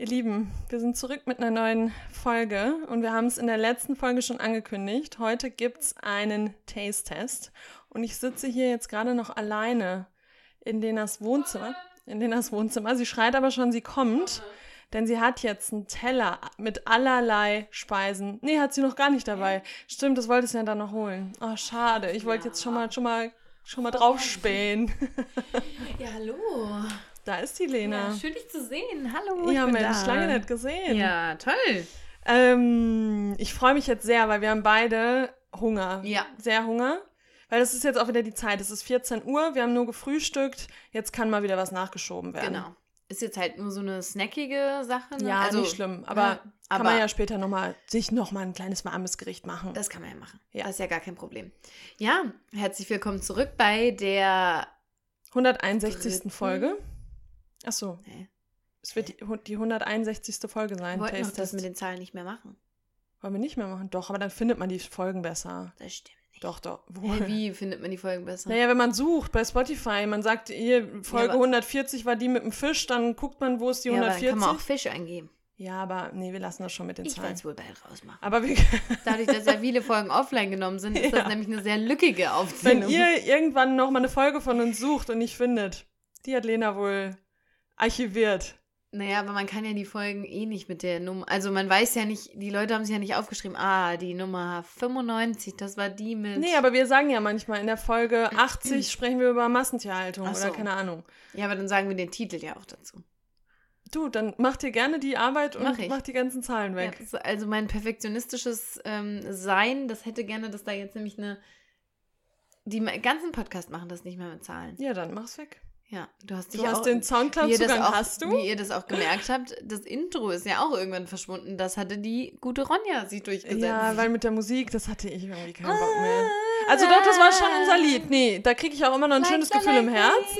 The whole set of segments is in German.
Ihr Lieben, wir sind zurück mit einer neuen Folge und wir haben es in der letzten Folge schon angekündigt. Heute gibt es einen Taste-Test und ich sitze hier jetzt gerade noch alleine in Lenas Wohnzimmer. In Lenas Wohnzimmer. Sie schreit aber schon, sie kommt, denn sie hat jetzt einen Teller mit allerlei Speisen. Nee, hat sie noch gar nicht dabei. Stimmt, das wolltest du ja dann noch holen. Oh, schade. Ich wollte jetzt schon mal, schon mal, schon mal draufspähen. Ja, hallo. Da ist die Lena. Ja, schön dich zu sehen. Hallo. Ja, ich bin Mensch, da. lange nicht gesehen. Ja, toll. Ähm, ich freue mich jetzt sehr, weil wir haben beide Hunger. Ja. Sehr Hunger. Weil das ist jetzt auch wieder die Zeit. Es ist 14 Uhr, wir haben nur gefrühstückt. Jetzt kann mal wieder was nachgeschoben werden. Genau. Ist jetzt halt nur so eine snackige Sache. Ne? Ja, also, nicht schlimm. Aber ja, kann aber man ja später nochmal sich nochmal ein kleines warmes Gericht machen. das kann man ja machen. Ja. Das ist ja gar kein Problem. Ja, herzlich willkommen zurück bei der. 161. Dritten. Folge. Ach so, Nee, es wird die, die 161. Folge wir sein. wollten doch Taste das mit den Zahlen nicht mehr machen. Wollen wir nicht mehr machen? Doch, aber dann findet man die Folgen besser. Das stimmt nicht. Doch, doch. Hä, Wie findet man die Folgen besser? Naja, wenn man sucht bei Spotify, man sagt, hier, Folge aber- 140 war die mit dem Fisch, dann guckt man, wo ist die ja, aber dann 140. kann man auch Fisch eingeben. Ja, aber nee, wir lassen das schon mit den Ich werde Zahlen. es wohl bald rausmachen. Aber wir, Dadurch, dass ja viele Folgen offline genommen sind, ist Ja. das nämlich eine sehr lückige wenn Aufzeichnung. ihr irgendwann noch mal eine Folge von uns sucht und nicht findet, die hat Lena wohl archiviert. Naja, aber man kann ja die Folgen eh nicht mit der Nummer. Also man weiß ja nicht, die Leute haben sich ja nicht aufgeschrieben, ah, die Nummer 95, das war die mit. Nee, aber wir sagen ja manchmal in der Folge 80 sprechen wir über Massentierhaltung Ach oder so. keine Ahnung. Ja, aber dann sagen wir den Titel ja auch dazu. Du, dann mach dir gerne die Arbeit und Mach mach die ganzen Zahlen Ja, weg. das- also mein perfektionistisches ähm, Sein, das hätte gerne, dass da jetzt nämlich eine. Die ganzen Podcast machen das nicht mehr mit Zahlen. Ja, dann mach's weg. Ja, du hast dich Du hast auch, den wie ihr, das Soundcloud-Zugang, auch, hast du? wie ihr das auch gemerkt habt, das Intro ist ja auch irgendwann verschwunden. Das hatte die gute Ronja sich durchgesetzt. Ja, weil mit der Musik, das hatte ich irgendwie keinen Bock mehr. Also doch, das war schon unser Lied. Nee, da kriege ich auch immer noch ein schönes Gefühl im Herzen.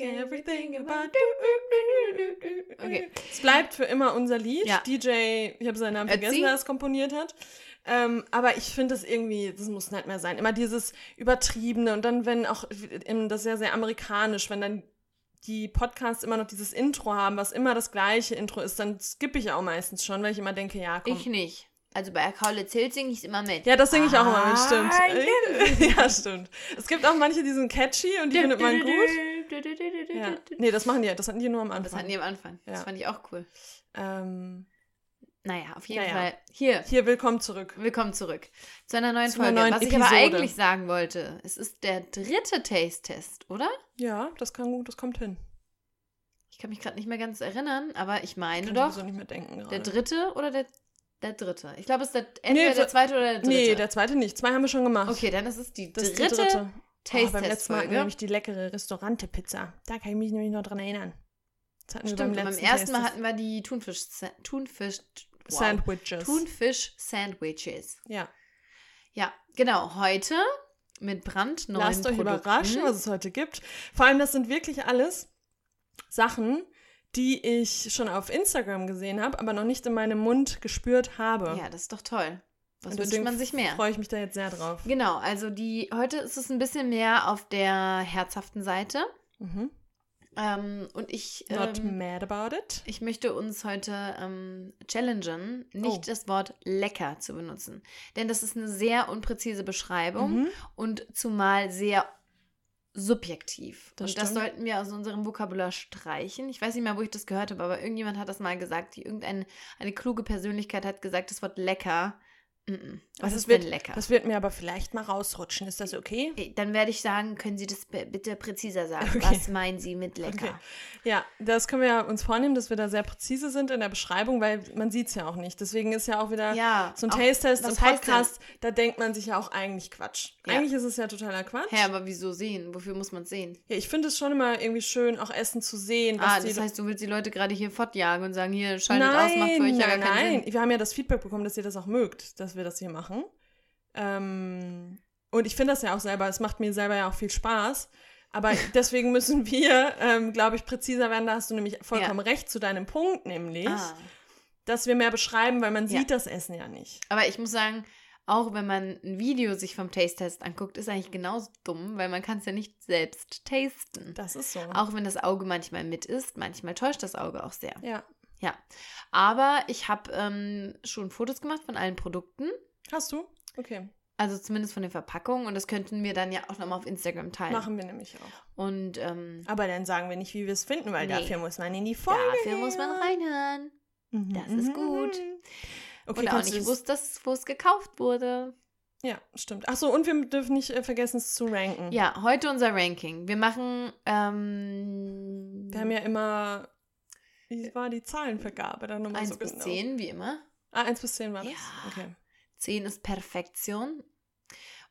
Like everything about you. Okay. Es bleibt für immer unser Lied. Ja. DJ, ich habe seinen Namen Ötzi. vergessen, der es komponiert hat. Ähm, aber ich finde das irgendwie, das muss nicht mehr sein. Immer dieses Übertriebene und dann, wenn auch, ähm, das ist ja sehr amerikanisch, wenn dann die Podcasts immer noch dieses Intro haben, was immer das gleiche Intro ist, dann skippe ich auch meistens schon, weil ich immer denke, ja, komm. Ich nicht. Also bei Kaulitz Hill singe ich immer mit. ja, das singe ich auch immer mit, stimmt. Ja, stimmt. Es gibt auch manche, die sind catchy und die findet man gut. Ja. Nee, das machen die, das hatten die nur am Anfang. Das hatten die am Anfang. Das Ja. fand ich auch cool. ähm, Naja, auf jeden Ja, ja. Fall. Hier, hier, willkommen zurück. willkommen zurück zu einer neuen Zu Folge. neuen Was ich aber Episode. eigentlich sagen wollte, es ist der dritte Taste-Test, oder? Ja, das kann gut, das kommt hin. Ich kann mich gerade nicht mehr ganz erinnern, aber ich meine Kann doch, nicht mehr denken der gerade. dritte oder der, der dritte? Ich glaube, es ist der, entweder Nee, der zweite oder der dritte. Nee, der zweite nicht. Zwei haben wir schon gemacht. okay, dann ist es die das dritte, die dritte. Oh, beim letzten Mal wir nämlich die leckere Restaurante-Pizza. Da kann ich mich nämlich noch dran erinnern. Das hatten wir Stimmt, beim beim letzten ersten Mal Taste hatten wir die Thunfisch, Thunfisch, wow. Sandwiches. Thunfisch-Sandwiches. ja. Ja, genau. Heute mit brandneuen Lasst euch Produkten. überraschen, was es heute gibt. Vor allem, das sind wirklich alles Sachen, die ich schon auf Instagram gesehen habe, aber noch nicht in meinem Mund gespürt habe. Ja, das ist doch toll. Was wünscht man sich mehr? freue ich mich da jetzt sehr drauf. Genau, also die heute ist es ein bisschen mehr auf der herzhaften Seite. Mhm. Ähm, und ich, Not ähm, mad about it. ich möchte uns heute ähm, challengen, nicht Oh. das Wort lecker zu benutzen. Denn das ist eine sehr unpräzise Beschreibung Mhm. und zumal sehr subjektiv. Das und das stimmt. sollten wir aus unserem Vokabular streichen. Ich weiß nicht mehr, wo ich das gehört habe, aber irgendjemand hat das mal gesagt. Die, irgendeine eine kluge Persönlichkeit hat gesagt, das Wort lecker. Mm. Was Also ist es wird, denn lecker? Das wird mir aber vielleicht mal rausrutschen. Ist das okay? Okay, Dann werde ich sagen, können Sie das bitte präziser sagen? Okay. Was meinen Sie mit lecker? Okay. Ja, das können wir ja uns vornehmen, dass wir da sehr präzise sind in der Beschreibung, weil man sieht es ja auch nicht. Deswegen ist ja auch wieder Ja, so ein Taste-Test heißt Podcast, da denkt man sich ja auch eigentlich Quatsch. Ja. Eigentlich ist es ja totaler Quatsch. Hä, aber wieso sehen? Wofür muss man sehen? Ja, ich finde es schon immer irgendwie schön, auch Essen zu sehen. Was Ah, die das heißt, du willst die Leute gerade hier fortjagen und sagen, hier, schaltet nein, aus, macht für euch ja gar nein, keinen nein. Sinn. Wir haben ja das Feedback bekommen, dass ihr das auch mögt, dass wir das hier machen. Ähm, und ich finde das ja auch selber, es macht mir selber ja auch viel Spaß. Aber deswegen müssen wir, ähm, glaube ich, präziser werden. Da hast du nämlich vollkommen recht zu deinem Punkt, nämlich, Ah. dass wir mehr beschreiben, weil man Ja. sieht das Essen ja nicht. Aber ich muss sagen, auch wenn man ein Video sich vom Taste-Test anguckt, ist eigentlich genauso dumm, weil man kann es ja nicht selbst tasten. Das ist so. Auch wenn das Auge manchmal mit ist, manchmal täuscht das Auge auch sehr. ja. Ja. Aber ich habe ähm, schon Fotos gemacht von allen Produkten. Hast du? Okay. Also zumindest von den Verpackungen. Und das könnten wir dann ja auch nochmal auf Instagram teilen. Machen wir nämlich auch. Und ähm, Aber dann sagen wir nicht, wie wir es finden, weil Nee. dafür muss man in die Folge. dafür muss man hören. reinhören. Mhm, Das ist mhm, gut. mhm. Okay, und auch nicht wusste, dass- wo es gekauft wurde. Ja, stimmt. Achso, und wir dürfen nicht äh, vergessen, es zu ranken. Ja, heute unser Ranking. Wir machen. Ähm, Wir haben ja immer. Wie war die Zahlenvergabe dann nochmal 1 so bis genau? 10, wie immer. Ah, 1 bis 10 war das? Ja. Okay. 10 ist Perfektion.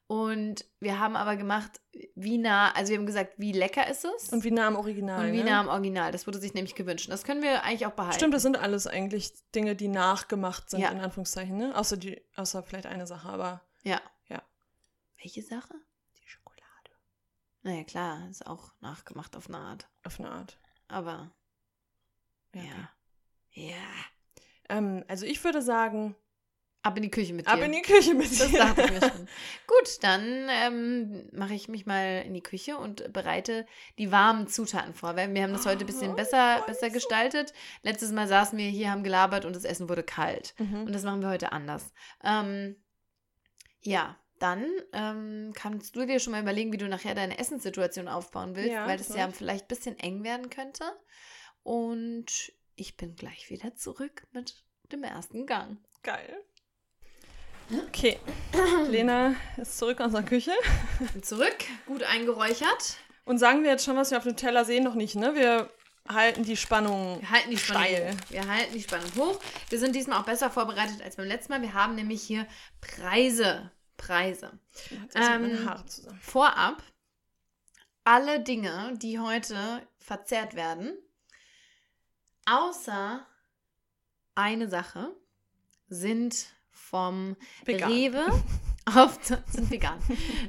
Und wir haben aber gemacht, wie nah, also wir haben gesagt, wie lecker ist es Und wie nah am Original. und wie ne? nah am Original. Das wurde sich nämlich gewünscht. Das können wir eigentlich auch behalten. Stimmt, das sind alles eigentlich Dinge, die nachgemacht sind, Ja. in Anführungszeichen, ne? Außer, die, außer vielleicht eine Sache, aber Ja. Ja. Welche Sache? die Schokolade. Naja, klar, ist auch nachgemacht auf eine Art. Auf eine Art. Aber Ja. ja. Ja. Ähm, also ich würde sagen, Ab in die Küche mit dir. ab in die Küche mit Das dir. dachte ich mir schon. Gut, dann ähm, mache ich mich mal in die Küche und bereite die warmen Zutaten vor. Weil wir haben das heute ein bisschen Oh, besser, besser gestaltet. Letztes Mal saßen wir hier, haben gelabert und das Essen wurde kalt. Mhm. Und das machen wir heute anders. Ähm, ja, dann ähm, kannst du dir schon mal überlegen, wie du nachher deine Essenssituation aufbauen willst, Ja, weil das das ja vielleicht ein bisschen eng werden könnte. Und ich bin gleich wieder zurück mit dem ersten Gang. Geil. Okay, Lena ist zurück aus der Küche. Bin zurück, gut eingeräuchert. Und sagen wir jetzt schon, was wir auf dem Teller sehen, noch nicht, ne? Wir halten die Spannung Wir halten die Spannung steil. hoch. Wir halten die Spannung hoch. Wir sind diesmal auch besser vorbereitet als beim letzten Mal. Wir haben nämlich hier Preise. Preise. Ähm, Haare zusammen. Vorab, alle Dinge, die heute verzehrt werden, außer eine Sache, sind vom Vegan. Rewe auf, sind vegan,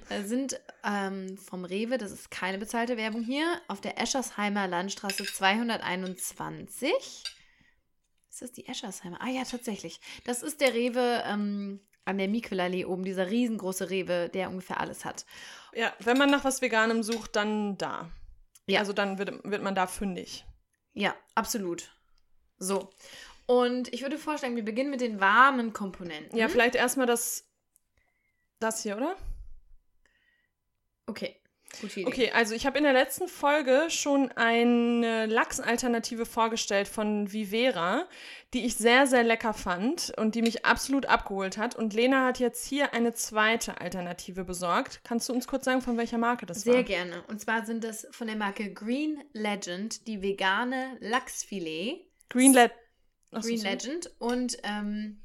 Äh, sind ähm, vom Rewe, das ist keine bezahlte Werbung hier, auf der Eschersheimer Landstraße 221. Ist das die Eschersheimer? Ah ja, tatsächlich. Das ist der Rewe ähm, an der Miquelallee oben, dieser riesengroße Rewe, der ungefähr alles hat. Ja, wenn man nach was Veganem sucht, dann da. Ja. Also dann wird, wird man da fündig. Ja, absolut. So. Und ich würde vorschlagen, wir beginnen mit den warmen Komponenten. Ja, vielleicht erstmal das, das hier, oder? Okay. Gute Idee. Okay, also ich habe in der letzten Folge schon eine Lachsalternative vorgestellt von Vivera, die ich sehr, sehr lecker fand und die mich absolut abgeholt hat. Und Lena hat jetzt hier eine zweite Alternative besorgt. Kannst du uns kurz sagen, von welcher Marke das Sehr war? gerne. Und zwar sind das von der Marke Green Legend die vegane Lachsfilet. Green, Le Achso, Green. Legend. Und ähm,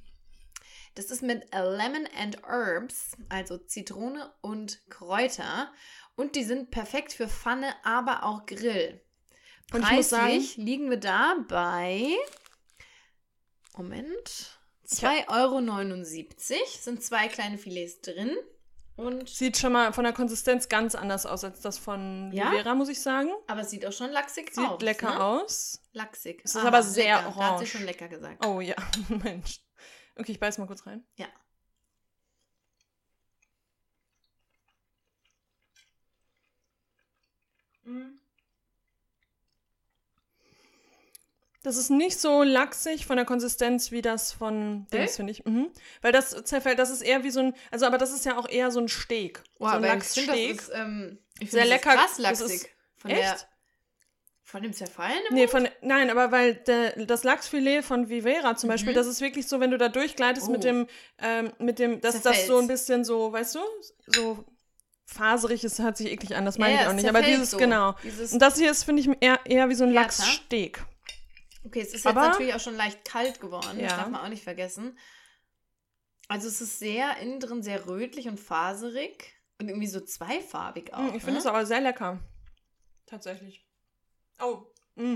das ist mit Lemon and Herbs, also Zitrone und Kräuter. Und die sind perfekt für Pfanne, aber auch Grill. Und ich muss sagen- Preislich liegen wir da bei. Moment. Ich hab- 2,79 Euro. Sind zwei kleine Filets drin. Und. Sieht schon mal von der Konsistenz ganz anders aus als das von Ja? Vivera, muss ich sagen. Aber es sieht auch schon lachsig Sieht aus. lecker ne? aus. Lachsig. Es ist aber sehr lecker. Da hat sie orange. schon lecker gesagt. Oh ja, Mensch. Okay, ich beiß mal kurz rein. Ja. Das ist nicht so lachsig von der Konsistenz wie das von Dings, finde ich. Mhm. Weil das zerfällt, das ist eher wie so ein, also aber das ist ja auch eher so ein Steak. Wow, so ein das ist, ähm, Sehr das lecker. Ist krass Das lachsig. ist- von der, Echt? von dem Zerfallen? Nee, von, nein, aber weil der, das Lachsfilet von Vivera zum Beispiel, Mhm. das ist wirklich so, wenn du da durchgleitest Oh. mit dem, ähm, mit dem, dass das Zerfällt's. so ein bisschen so, weißt du, so faserig ist, hört sich eklig an, das meine Ja, ich ja, auch es nicht. Aber dieses, so. genau. Dieses, Und das hier ist, finde ich, eher, eher wie so ein Härter. Lachssteak. okay, es ist jetzt aber- natürlich auch schon leicht kalt geworden. Das Ja. darf man auch nicht vergessen. Also es ist sehr innen drin sehr rötlich und faserig. Und irgendwie so zweifarbig auch. Mm, ich finde es ne? aber sehr lecker. Tatsächlich. Oh. Mm.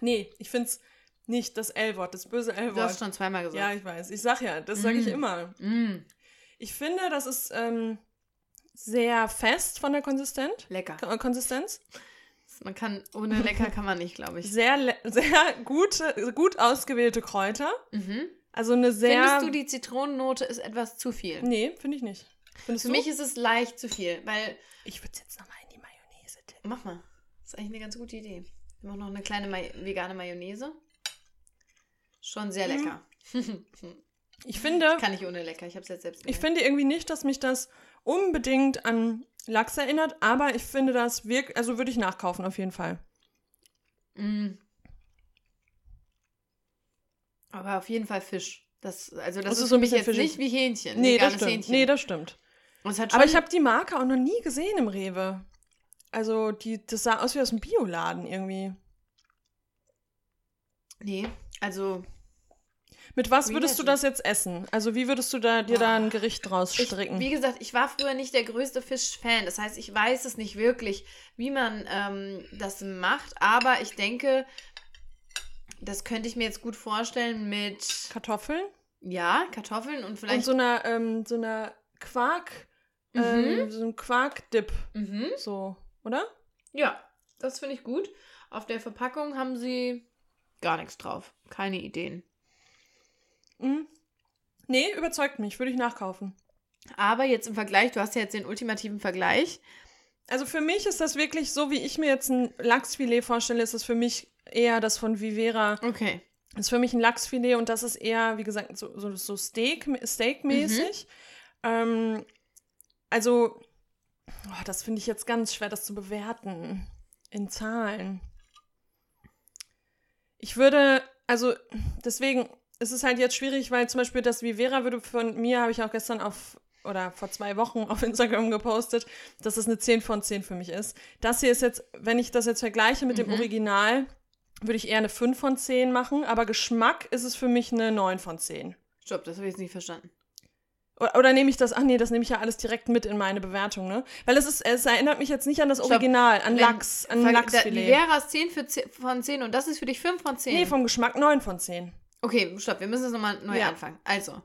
Nee, ich finde es nicht das L-Wort, das böse Du hast L-Wort. schon zweimal Ja, gesagt. ich weiß. Ich sag ja, das sage ich Mm. immer. Mm, Ich finde, das ist ähm, sehr fest von der Konsistent, lecker. K- Konsistenz. Man kann, ohne lecker kann man nicht, glaube ich. Sehr, sehr gute, gut ausgewählte Kräuter. Mhm. Also eine sehr. Findest du, die Zitronennote ist etwas zu viel? Nee, finde ich nicht. Findest Für du? mich ist es leicht zu viel, weil. ich würde es jetzt nochmal in die Mayonnaise tippen. Mach mal. Das ist eigentlich eine ganz gute Idee. Wir machen noch eine kleine May vegane Mayonnaise. Schon sehr Mhm. lecker. Ich finde, Kann ich ohne lecker. Ich habe es jetzt selbst ich gemacht. finde irgendwie nicht, dass mich das unbedingt an Lachs erinnert, aber ich finde das wirklich, also würde ich nachkaufen auf jeden Fall. Mm. Aber auf jeden Fall Fisch. Das, also das, Das ist ist so ein bisschen jetzt nicht wie Hähnchen. Nee, das stimmt. Hähnchen. Nee, das stimmt. Aber ich habe die Marke auch noch nie gesehen im Rewe. Also, die, das sah aus wie aus einem Bioladen irgendwie. Nee, also Mit was würdest du das jetzt essen? Also, wie würdest du da, dir da ein Gericht draus ich, stricken? wie gesagt, ich war früher nicht der größte Fisch-Fan. Das heißt, ich weiß es nicht wirklich, wie man ähm, das macht. Aber ich denke, das könnte ich mir jetzt gut vorstellen mit, Kartoffeln? ja, Kartoffeln und vielleicht... Und so einer, ähm, so einer Quark, Mhm. ähm, so ein Quark-Dip. mhm. So, oder? Ja, das finde ich gut. Auf der Verpackung haben sie gar nichts drauf. Keine Ideen. Mhm. Nee, überzeugt mich. Würde ich nachkaufen. Aber jetzt im Vergleich, du hast ja jetzt den ultimativen Vergleich. Also für mich ist das wirklich so, wie ich mir jetzt ein Lachsfilet vorstelle, ist das für mich eher das von Vivera. Okay. ist für mich ein Lachsfilet und das ist eher, wie gesagt, so, so, so Steak, Steak-mäßig. Ähm, also, oh, das finde ich jetzt ganz schwer, das zu bewerten in Zahlen. Ich würde, also deswegen ist es halt jetzt schwierig, weil zum Beispiel das Vivera würde von mir, habe ich auch gestern auf oder vor zwei Wochen auf Instagram gepostet, dass es eine 10 von 10 für mich ist. Das hier ist jetzt, wenn ich das jetzt vergleiche mit dem Mhm. Original, würde ich eher eine 5 von 10 machen, aber Geschmack ist es für mich eine 9 von 10. Stopp, das habe ich jetzt nicht verstanden. Oder, oder nehme ich das, ach nee, das nehme ich ja alles direkt mit in meine Bewertung, ne? Weil es ist, es erinnert mich jetzt nicht an das Stopp. Original, an Wenn- Lachs, an Lachsfilet. Vivera ist 10 für 10 von 10 und das ist für dich 5 von 10. Nee, vom Geschmack 9 von 10. okay, stopp, wir müssen das nochmal neu Ja. anfangen. Also,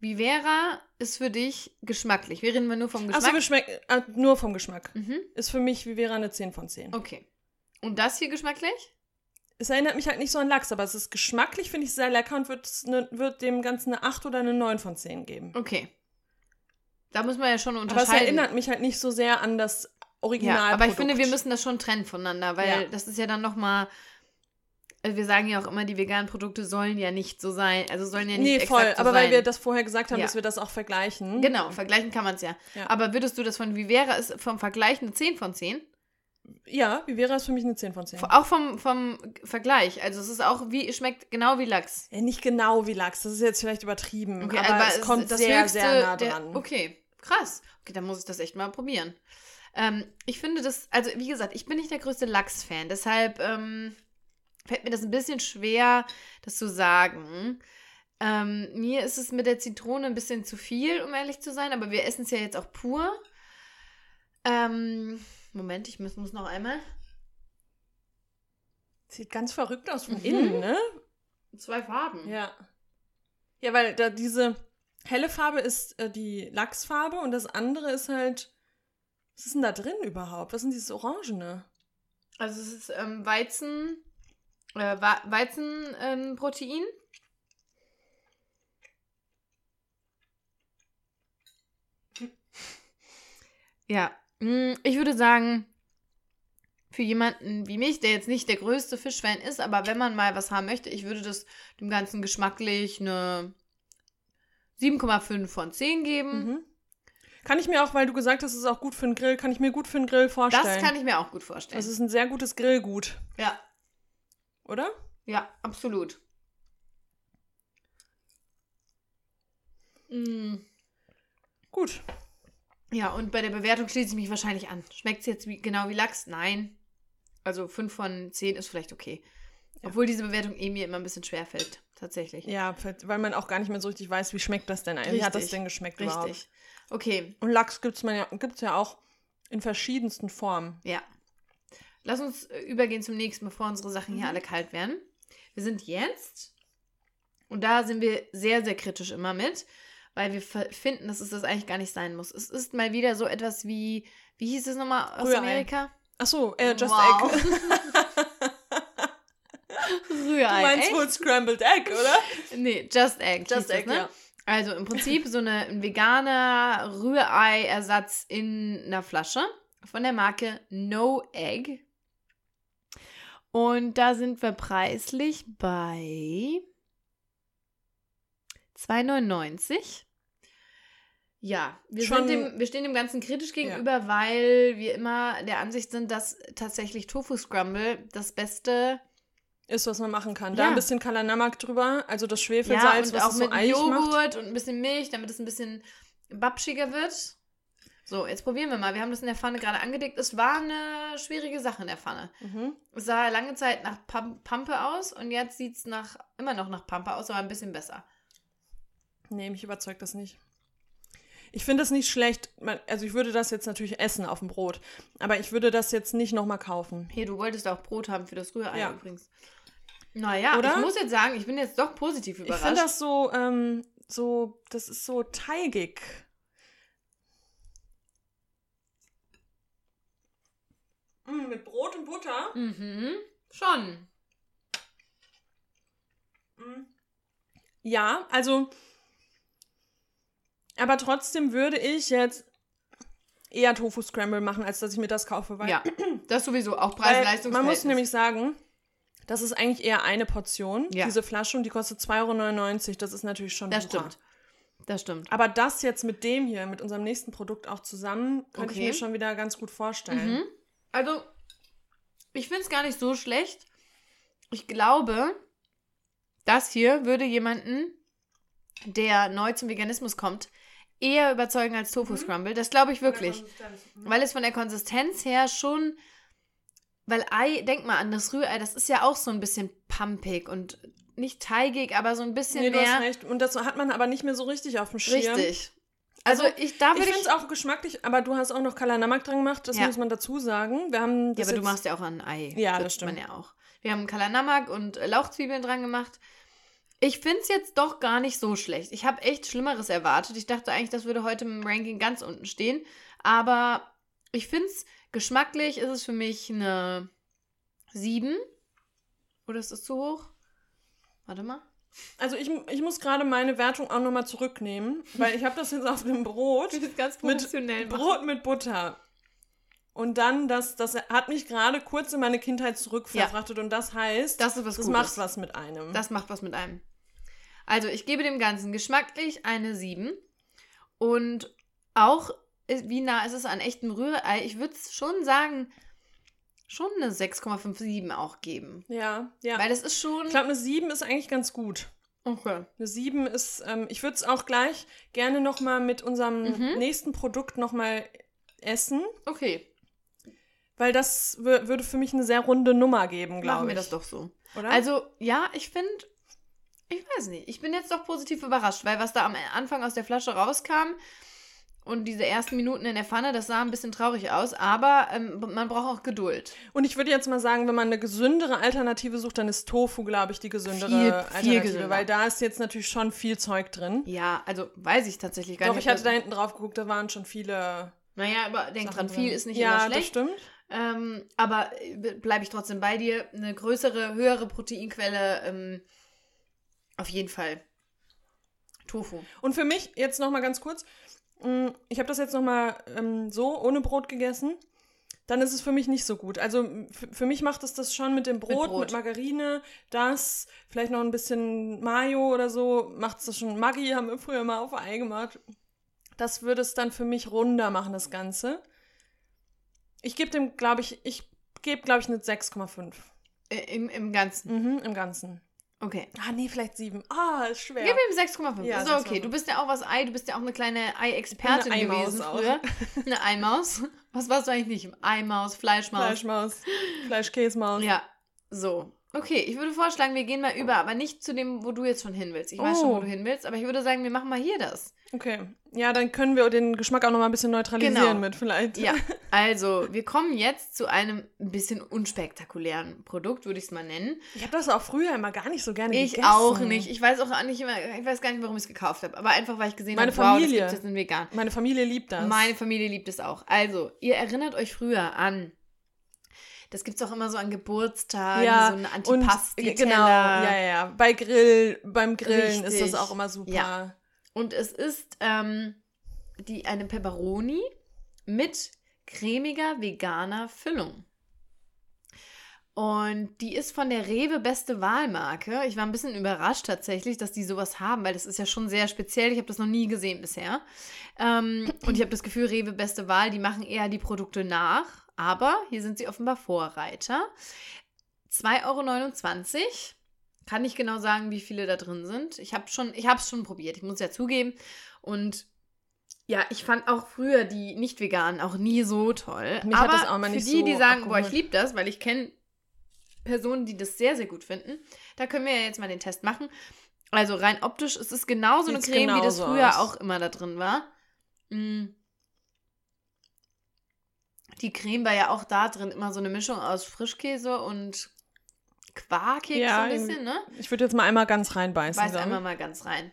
Vivera ist für dich geschmacklich. Wir reden nur vom Geschmack. Achso, äh, nur vom Geschmack. mhm. Ist für mich wäre eine 10 von 10. Okay. Und das hier geschmacklich? Es erinnert mich halt nicht so an Lachs, aber es ist geschmacklich, finde ich sehr lecker und wird, ne, wird dem Ganzen eine 8 oder eine 9 von 10 geben. Okay. Da muss man ja schon Aber es unterscheiden. erinnert mich halt nicht so sehr an das Original. Ja, aber ich finde, wir müssen das schon trennen voneinander, weil Ja. das ist ja dann nochmal. Also wir sagen ja auch immer, die veganen Produkte sollen ja nicht so sein, also sollen ja nicht Nee, voll. so aber sein. weil wir das vorher gesagt haben, Ja. dass wir das auch vergleichen. Genau, vergleichen kann man es ja. Ja. Aber würdest du das von Vivera ist vom Vergleich eine 10 von 10? Ja, wie wäre es für mich eine 10 von 10? Auch vom, vom Vergleich. Also es ist auch wie, schmeckt genau wie Lachs. Ja, nicht genau wie Lachs, das ist jetzt vielleicht übertrieben, Okay, aber, es kommt sehr, sehr nah der- dran. okay, krass. Okay, dann muss ich das echt mal probieren. Ähm, ich finde das, also wie gesagt, ich bin nicht der größte Lachs-Fan, deshalb ähm, fällt mir das ein bisschen schwer, das zu sagen. Ähm, mir ist es mit der Zitrone ein bisschen zu viel, um ehrlich zu sein, aber wir essen es ja jetzt auch pur. Ähm, Moment, ich muss, muss noch einmal. Sieht ganz verrückt aus von Mhm. innen, ne? Zwei Farben. Ja. Ja, weil da diese helle Farbe ist äh, die Lachsfarbe und das andere ist halt. Was ist denn da drin überhaupt? Was sind dieses Orangene? Also es ist ähm, Weizen, äh, Weizenprotein. Ähm, ja, mm, ich würde sagen, für jemanden wie mich, der jetzt nicht der größte Fischfan ist, aber wenn man mal was haben möchte, ich würde das dem Ganzen geschmacklich eine 7,5 von 10 geben. Mhm. Kann ich mir auch, weil du gesagt hast, es ist auch gut für den Grill, kann ich mir gut für den Grill vorstellen. Das kann ich mir auch gut vorstellen. Das ist ein sehr gutes Grillgut, ja, oder? ja, absolut. Mm. Gut. Ja, und bei der Bewertung schließe ich mich wahrscheinlich an. Schmeckt es jetzt wie, genau wie Lachs? Nein. Also 5 von 10 ist vielleicht okay. Ja. Obwohl diese Bewertung eh mir immer ein bisschen schwer fällt. Tatsächlich. Ja, weil man auch gar nicht mehr so richtig weiß, wie schmeckt das denn eigentlich? Wie hat das denn geschmeckt überhaupt? Richtig. Okay, Und Lachs gibt's man ja, gibt's ja auch in verschiedensten Formen. ja. Lass uns äh, übergehen zum nächsten, bevor unsere Sachen hier Mhm. alle kalt werden. Wir sind jetzt, und da sind wir sehr, sehr kritisch immer mit, weil wir finden, dass es das eigentlich gar nicht sein muss. Es ist mal wieder so etwas wie, wie hieß es nochmal aus Rührei. Amerika? Ach so, äh, Just Wow. Egg. Rührei. Du meinst wohl Scrambled Egg, oder? Nee, Just Egg. Just hieß das, Egg, ne? ja. Also im Prinzip so eine, ein veganer Rührei-Ersatz in einer Flasche von der Marke No Egg. Und da sind wir preislich bei 2,99. Ja, wir, Schon- sind dem, wir stehen dem Ganzen kritisch gegenüber, weil wir immer der Ansicht sind, dass tatsächlich Tofu Scramble das beste Ist, was man machen kann. Da Ja. ein bisschen Kalanamak drüber, also das Ja, Schwefelsalz, und was auch es so mit eiig macht. Joghurt und ein bisschen Milch, damit es ein bisschen babschiger wird. So, jetzt probieren wir mal. Wir haben das in der Pfanne gerade angedickt. Es war eine schwierige Sache in der Pfanne. Mhm. Es sah lange Zeit nach Pam Pampe aus und jetzt sieht es nach, immer noch nach Pampe aus, aber ein bisschen besser. Nee, mich überzeugt das nicht. Ich finde das nicht schlecht. Also ich würde das jetzt natürlich essen auf dem Brot. Aber ich würde das jetzt nicht nochmal kaufen. Hier, du wolltest auch Brot haben für das Rührei Ja. übrigens. Naja, Oder? ich muss jetzt sagen, ich bin jetzt doch positiv Ich überrascht. finde das so, ähm, so, das ist so teigig. Mm, mit Brot und Butter. mhm, schon. Mm. Ja, also, aber trotzdem würde ich jetzt eher Tofu Scramble machen, als dass ich mir das kaufe, weil Ja, das sowieso, auch Preis-Leistungs man muss nämlich sagen, das ist eigentlich eher eine Portion, Ja. diese Flasche, und die kostet 2,99 Euro. Das ist natürlich schon Das super. stimmt. Das stimmt. Aber das jetzt mit dem hier, mit unserem nächsten Produkt auch zusammen, könnte Okay. ich mir schon wieder ganz gut vorstellen. Mhm. Also, ich finde es gar nicht so schlecht. Ich glaube, das hier würde jemanden, der neu zum Veganismus kommt, eher überzeugen als Tofu Scramble. Das glaube ich wirklich. Weil es von der Konsistenz her schon. Weil Ei, denk mal an das Rührei, das ist ja auch so ein bisschen pumpig und nicht teigig, aber so ein bisschen Nee, du hast mehr. recht. Und das hat man aber nicht mehr so richtig auf dem Schirm. Richtig. Also, Also, ich, da Ich würde finde ich. es auch geschmacklich, aber du hast auch noch Kalanamak dran gemacht, das Ja. muss man dazu sagen. Wir haben Ja, das aber du machst ja auch ein Ei. Ja, Wird das stimmt. Man ja auch. Wir haben Kalanamak und äh, Lauchzwiebeln dran gemacht. Ich finde es jetzt doch gar nicht so schlecht. Ich habe echt Schlimmeres erwartet. Ich dachte eigentlich, das würde heute im Ranking ganz unten stehen. Aber ich finde es geschmacklich ist es für mich eine 7. Oder ist das zu hoch? Warte mal. Also ich, ich muss gerade meine Wertung auch nochmal zurücknehmen, weil ich habe das jetzt auf dem Brot. ganz mit Brot mit Butter. Und dann, das, das hat mich gerade kurz in meine Kindheit zurückverfrachtet und das heißt, Das ist was das Gutes. macht was mit einem. Das macht was mit einem. Also, ich gebe dem Ganzen geschmacklich eine 7. Und auch, äh, wie nah ist es an echtem Rührei? Ich würde es schon sagen, schon eine 6,57 auch geben. ja, ja. Weil es ist schon. ich glaube, eine 7 ist eigentlich ganz gut. okay. Eine 7 ist, ähm, ich würde es auch gleich gerne nochmal mit unserem Mhm. nächsten Produkt nochmal essen, Okay, weil das wür- würde für mich eine sehr runde Nummer geben, machen glaube wir ich. das doch so. Oder? Also, ja, ich finde, ich weiß nicht, ich bin jetzt doch positiv überrascht, weil was da am Anfang aus der Flasche rauskam und diese ersten Minuten in der Pfanne, das sah ein bisschen traurig aus, aber ähm, man braucht auch Geduld. Und ich würde jetzt mal sagen, wenn man eine gesündere Alternative sucht, dann ist Tofu, glaube ich, die gesündere Viel, viel Alternative, gesünder. weil da ist jetzt natürlich schon viel Zeug drin. Ja, also weiß ich tatsächlich gar Doch, nicht. ich hatte da das- hinten drauf geguckt, da waren schon viele. Naja, aber denk Sachen dran, viel drin. ist nicht ja, immer das schlecht. stimmt. Ähm, aber bleibe ich trotzdem bei dir. Eine größere, höhere Proteinquelle, ähm, auf jeden Fall. Tofu. Und für mich, jetzt noch mal ganz kurz, ich habe das jetzt noch mal ähm, so, ohne Brot gegessen. Dann ist es für mich nicht so gut. Also für mich macht es das schon mit dem Brot, mit, Brot. Margarine, das, vielleicht noch ein bisschen Mayo oder so, macht es das schon. Maggi haben wir früher mal auf Ei gemacht. Das würde es dann für mich runder machen, das Ganze. Ich gebe dem, glaube ich, ich gebe, glaube ich, eine 6,5. Äh, Im, Im Ganzen. Mhm, im Ganzen. Okay. Ah, nee, vielleicht 7. Ah, ist schwer. Gib ihm 6,5. Ja, doch okay. 6,5. Du bist ja auch was Ei, du bist ja auch eine kleine Ei-Expertin Eine Eimaus gewesen auch. früher. Eine Eimaus. Was warst du eigentlich nicht? Eimaus, Fleischmaus. Fleischmaus. Fleischkäsemaus. Ja, so. Okay, ich würde vorschlagen, wir gehen mal über, aber nicht zu dem, wo du jetzt schon hin willst. Ich weiß schon, wo Oh. du hin willst, aber ich würde sagen, wir machen mal hier das. Okay. Ja, dann können wir den Geschmack auch noch mal ein bisschen neutralisieren Genau. mit vielleicht. Ja, also wir kommen jetzt zu einem ein bisschen unspektakulären Produkt, würde ich es mal nennen. Ich habe das auch früher immer gar nicht so gerne Ich gegessen. auch nicht. Ich weiß auch nicht immer, ich weiß gar nicht, warum ich es gekauft habe, aber einfach, weil ich gesehen habe, wow, das Familie. gibt jetzt in vegan. Meine Familie liebt das. Meine Familie liebt es auch. Also, ihr erinnert euch früher an Das gibt es auch immer so an Geburtstagen, Ja, so eine Und Antipasti-Teller. genau, ja, ja. Bei Grill, beim Grillen ist das Richtig. auch immer super. Ja. Und es ist ähm, die, eine Pepperoni mit cremiger veganer Füllung. Und die ist von der Rewe Beste Wahlmarke. Ich war ein bisschen überrascht tatsächlich, dass die sowas haben, weil das ist ja schon sehr speziell. Ich habe das noch nie gesehen bisher. Ähm, und ich habe das Gefühl, Rewe Beste Wahl, die machen eher die Produkte nach. Aber hier sind sie offenbar Vorreiter. 2,29 Euro. Kann nicht genau sagen, wie viele da drin sind. Ich habe schon, ich habe es schon probiert. Ich muss ja zugeben. Und ja, ich fand auch früher die nicht veganen auch nie so toll. Mich hat Aber das auch mal für nicht die, so die sagen, boah, ich abgeholt. liebe das, weil ich kenne Personen, die das sehr, sehr gut finden. Da können wir ja jetzt mal den Test machen. Also rein optisch ist es genauso eine Sieht's Creme, wie das genauso früher aus. auch immer da drin war. Mm. Die Creme war ja auch da drin immer so eine Mischung aus Frischkäse und Quarkig Ja, so ein bisschen, ne? Ich würde jetzt mal einmal ganz reinbeißen. Beiß dann. einmal mal ganz rein.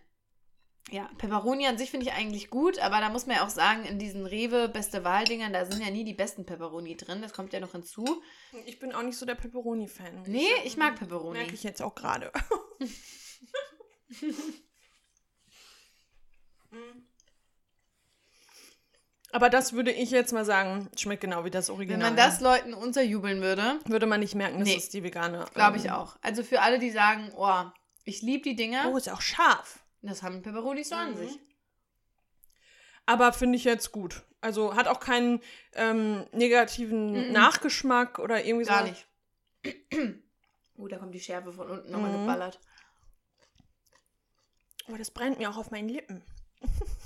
Ja, Peperoni an sich finde ich eigentlich gut, aber da muss man ja auch sagen, in diesen Rewe beste Wahldingern, da sind ja nie die besten Peperoni drin. Das kommt ja noch hinzu. Ich bin auch nicht so der Pepperoni-Fan. Nee, ich mag Peperoni. Merke ich jetzt auch gerade. Aber das würde ich jetzt mal sagen, schmeckt genau wie das Wenn Original. man das Leuten unterjubeln würde, würde man nicht merken, dass Nee. es die vegane. glaube ich ähm, auch. Also für alle, die sagen, oh, ich liebe die Dinger, Oh, ist auch scharf. das haben Peperoni so an Mhm. sich. Aber finde ich jetzt gut. Also hat auch keinen ähm, negativen Mhm. Nachgeschmack oder irgendwie Gar so. nicht. Oh, da kommt die Schärfe von unten nochmal Mhm. geballert. Oh, das brennt mir auch auf meinen Lippen.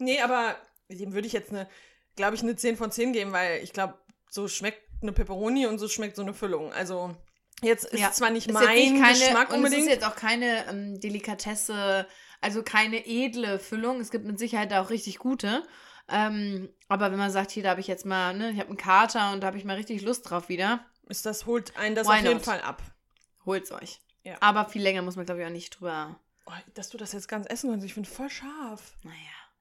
nee, aber dem würde ich jetzt eine, glaube ich, eine 10 von 10 geben, weil ich glaube, so schmeckt eine Pepperoni und so schmeckt so eine Füllung. Also jetzt ist Ja, zwar nicht Ist mein nicht keine, Geschmack und unbedingt. Es ist jetzt auch keine ähm, Delikatesse, also keine edle Füllung. Es gibt mit Sicherheit da auch richtig gute. Ähm, aber wenn man sagt, hier, da habe ich jetzt mal, ne, ich habe einen Kater und da habe ich mal richtig Lust drauf wieder, ist das holt einen das Why auf jeden not? Fall ab. holt's euch. Ja. Aber viel länger muss man, glaube ich, auch nicht drüber. Oh, dass du das jetzt ganz essen kannst, ich finde voll scharf. Naja.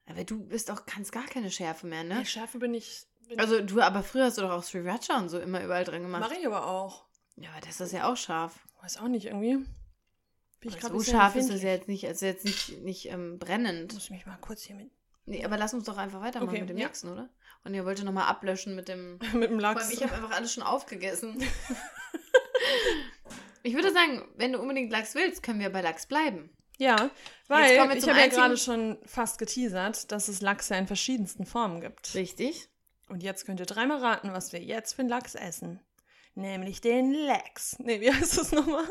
Aber du bist auch, kannst gar keine Schärfe mehr, ne? Nee, Schärfe bin ich. Bin Also du, aber früher hast du doch auch Sriracha und so immer überall drin gemacht. Mache ich aber auch. Ja, aber das ist ja auch scharf. Weiß auch nicht, irgendwie. Bin ich so scharf ist es ja jetzt nicht, also jetzt nicht, nicht ähm, brennend. Muss ich mich mal kurz hier mit, Nee, aber lass uns doch einfach weitermachen Okay, mit dem ja. nächsten, oder? Und ihr wollte nochmal ablöschen mit dem. mit dem allem, Lachs. ich habe einfach alles schon aufgegessen. ich würde sagen, wenn du unbedingt Lachs willst, können wir bei Lachs bleiben. Ja, weil ich habe ja einzigen- gerade schon fast geteasert, dass es Lachs ja in verschiedensten Formen gibt. Richtig. Und jetzt könnt ihr dreimal raten, was wir jetzt für einen Lachs essen. Nämlich den Lachs. Nee, wie heißt das nochmal?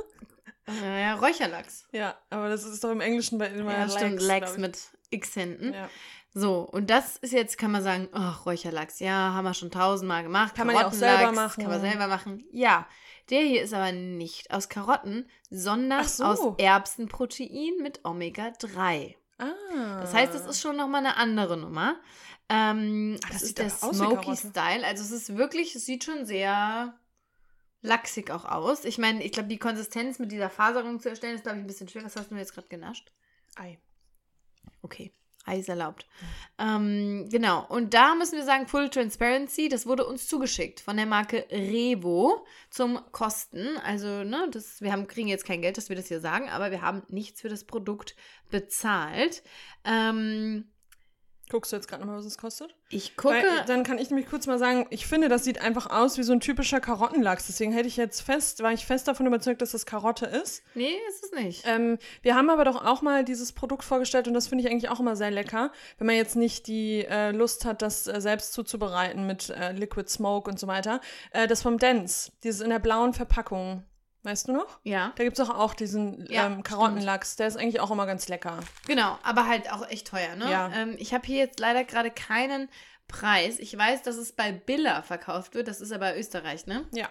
Äh, ja, Räucherlachs. Ja, aber das ist doch im Englischen bei immer Ja, stimmt. Lachs glaub ich. mit X hinten. Ja. So, und das ist jetzt, kann man sagen, ach, Räucherlachs, ja, haben wir schon tausendmal gemacht. Kann man ja auch selber machen. Kann man selber machen. Ja, der hier ist aber nicht aus Karotten, sondern Ach so. aus Erbsenprotein mit Omega-3. Ah. Das heißt, es ist schon nochmal eine andere Nummer. Ähm, Ah, das das, sieht ist der Smoky. Style. Also es ist wirklich, es sieht schon sehr lachsig auch aus. Ich meine, ich glaube, die Konsistenz mit dieser Faserung zu erstellen, ist, glaube ich, ein bisschen schwer. Was hast du jetzt gerade genascht? Ei. Okay. Eis erlaubt. Ähm, genau. Und da müssen wir sagen, Full Transparency, das wurde uns zugeschickt von der Marke Revo zum Kosten. Also, ne, das, wir haben, kriegen jetzt kein Geld, dass wir das hier sagen, aber wir haben nichts für das Produkt bezahlt. Ähm, Guckst du jetzt gerade nochmal, was es kostet? ich gucke. Weil, dann kann ich nämlich kurz mal sagen, ich finde, das sieht einfach aus wie so ein typischer Karottenlachs. Deswegen hätte ich jetzt fest, war ich fest davon überzeugt, dass das Karotte ist. nee, ist es nicht. Ähm, wir haben aber doch auch mal dieses Produkt vorgestellt und das finde ich eigentlich auch immer sehr lecker, wenn man jetzt nicht die äh, Lust hat, das äh, selbst zuzubereiten mit äh, Liquid Smoke und so weiter. Äh, das vom Dance, dieses in der blauen Verpackung. Weißt du noch? ja. Da gibt es auch, auch diesen Ja, ähm, Karottenlachs. Der ist eigentlich auch immer ganz lecker. Genau, aber halt auch echt teuer, ne? Ja. Ähm, ich habe hier jetzt leider gerade keinen Preis. Ich weiß, dass es bei Billa verkauft wird. Das ist aber Österreich, ne? Ja.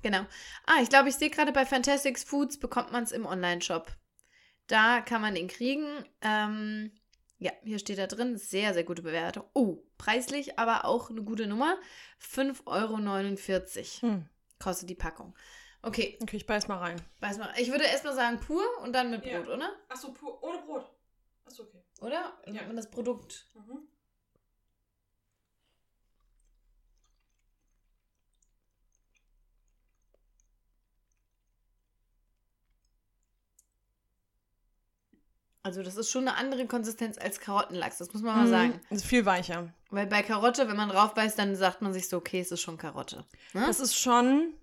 Genau. Ah, ich glaube, ich sehe gerade bei Fantastics Foods bekommt man es im Online-Shop. Da kann man den kriegen. Ähm, ja, hier steht da drin. Sehr, sehr gute Bewertung. Oh, preislich, aber auch eine gute Nummer. 5,49 Euro Hm. kostet die Packung. Okay. Okay, ich beiß mal rein. Beiß mal. Ich würde erstmal sagen pur und dann mit Brot, ja. oder? Achso, pur. Ohne Brot. Achso, okay. Oder? Ja. Und das Produkt. Mhm. Also das ist schon eine andere Konsistenz als Karottenlachs, das muss man mal mhm. sagen. Ist viel weicher. Weil bei Karotte, wenn man drauf beißt, dann sagt man sich so, okay, es ist schon Karotte. Ne? Das ist schon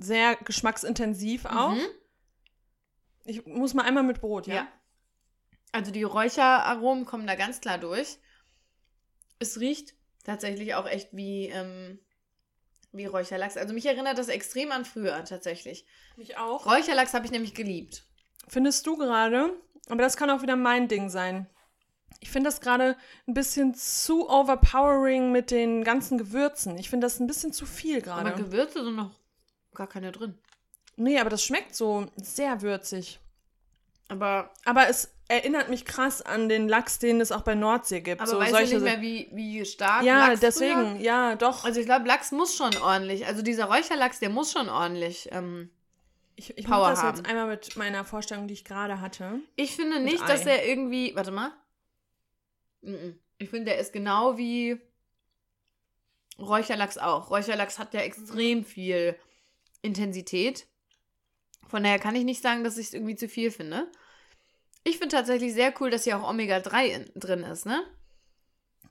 sehr geschmacksintensiv auch. Mhm. Ich muss mal einmal mit Brot, ja? Ja. Also die Räucheraromen kommen da ganz klar durch. Es riecht tatsächlich auch echt wie, ähm, wie Räucherlachs. Also mich erinnert das extrem an früher tatsächlich. Mich auch. Räucherlachs habe ich nämlich geliebt. Findest du gerade, aber das kann auch wieder mein Ding sein. Ich finde das gerade ein bisschen zu overpowering mit den ganzen Gewürzen. Ich finde das ein bisschen zu viel Aber gerade. Gewürze sind noch gar keine drin. Nee, aber das schmeckt so sehr würzig. Aber, Aber es erinnert mich krass an den Lachs, den es auch bei Nordsee gibt. aber so weißt solche du nicht mehr, wie, wie stark Ja, Lachs deswegen, früher? ja, doch. Also ich glaube, Lachs muss schon ordentlich. Also dieser Räucherlachs, der muss schon ordentlich. Ähm, ich ich Power mache das haben. jetzt einmal mit meiner Vorstellung, die ich gerade hatte. ich finde nicht, dass Ei. er irgendwie. Warte mal. Ich finde, der ist genau wie Räucherlachs auch. Räucherlachs hat ja extrem viel Intensität. Von daher kann ich nicht sagen, dass ich es irgendwie zu viel finde. Ich finde tatsächlich sehr cool, dass hier auch Omega-3 in, drin ist, ne?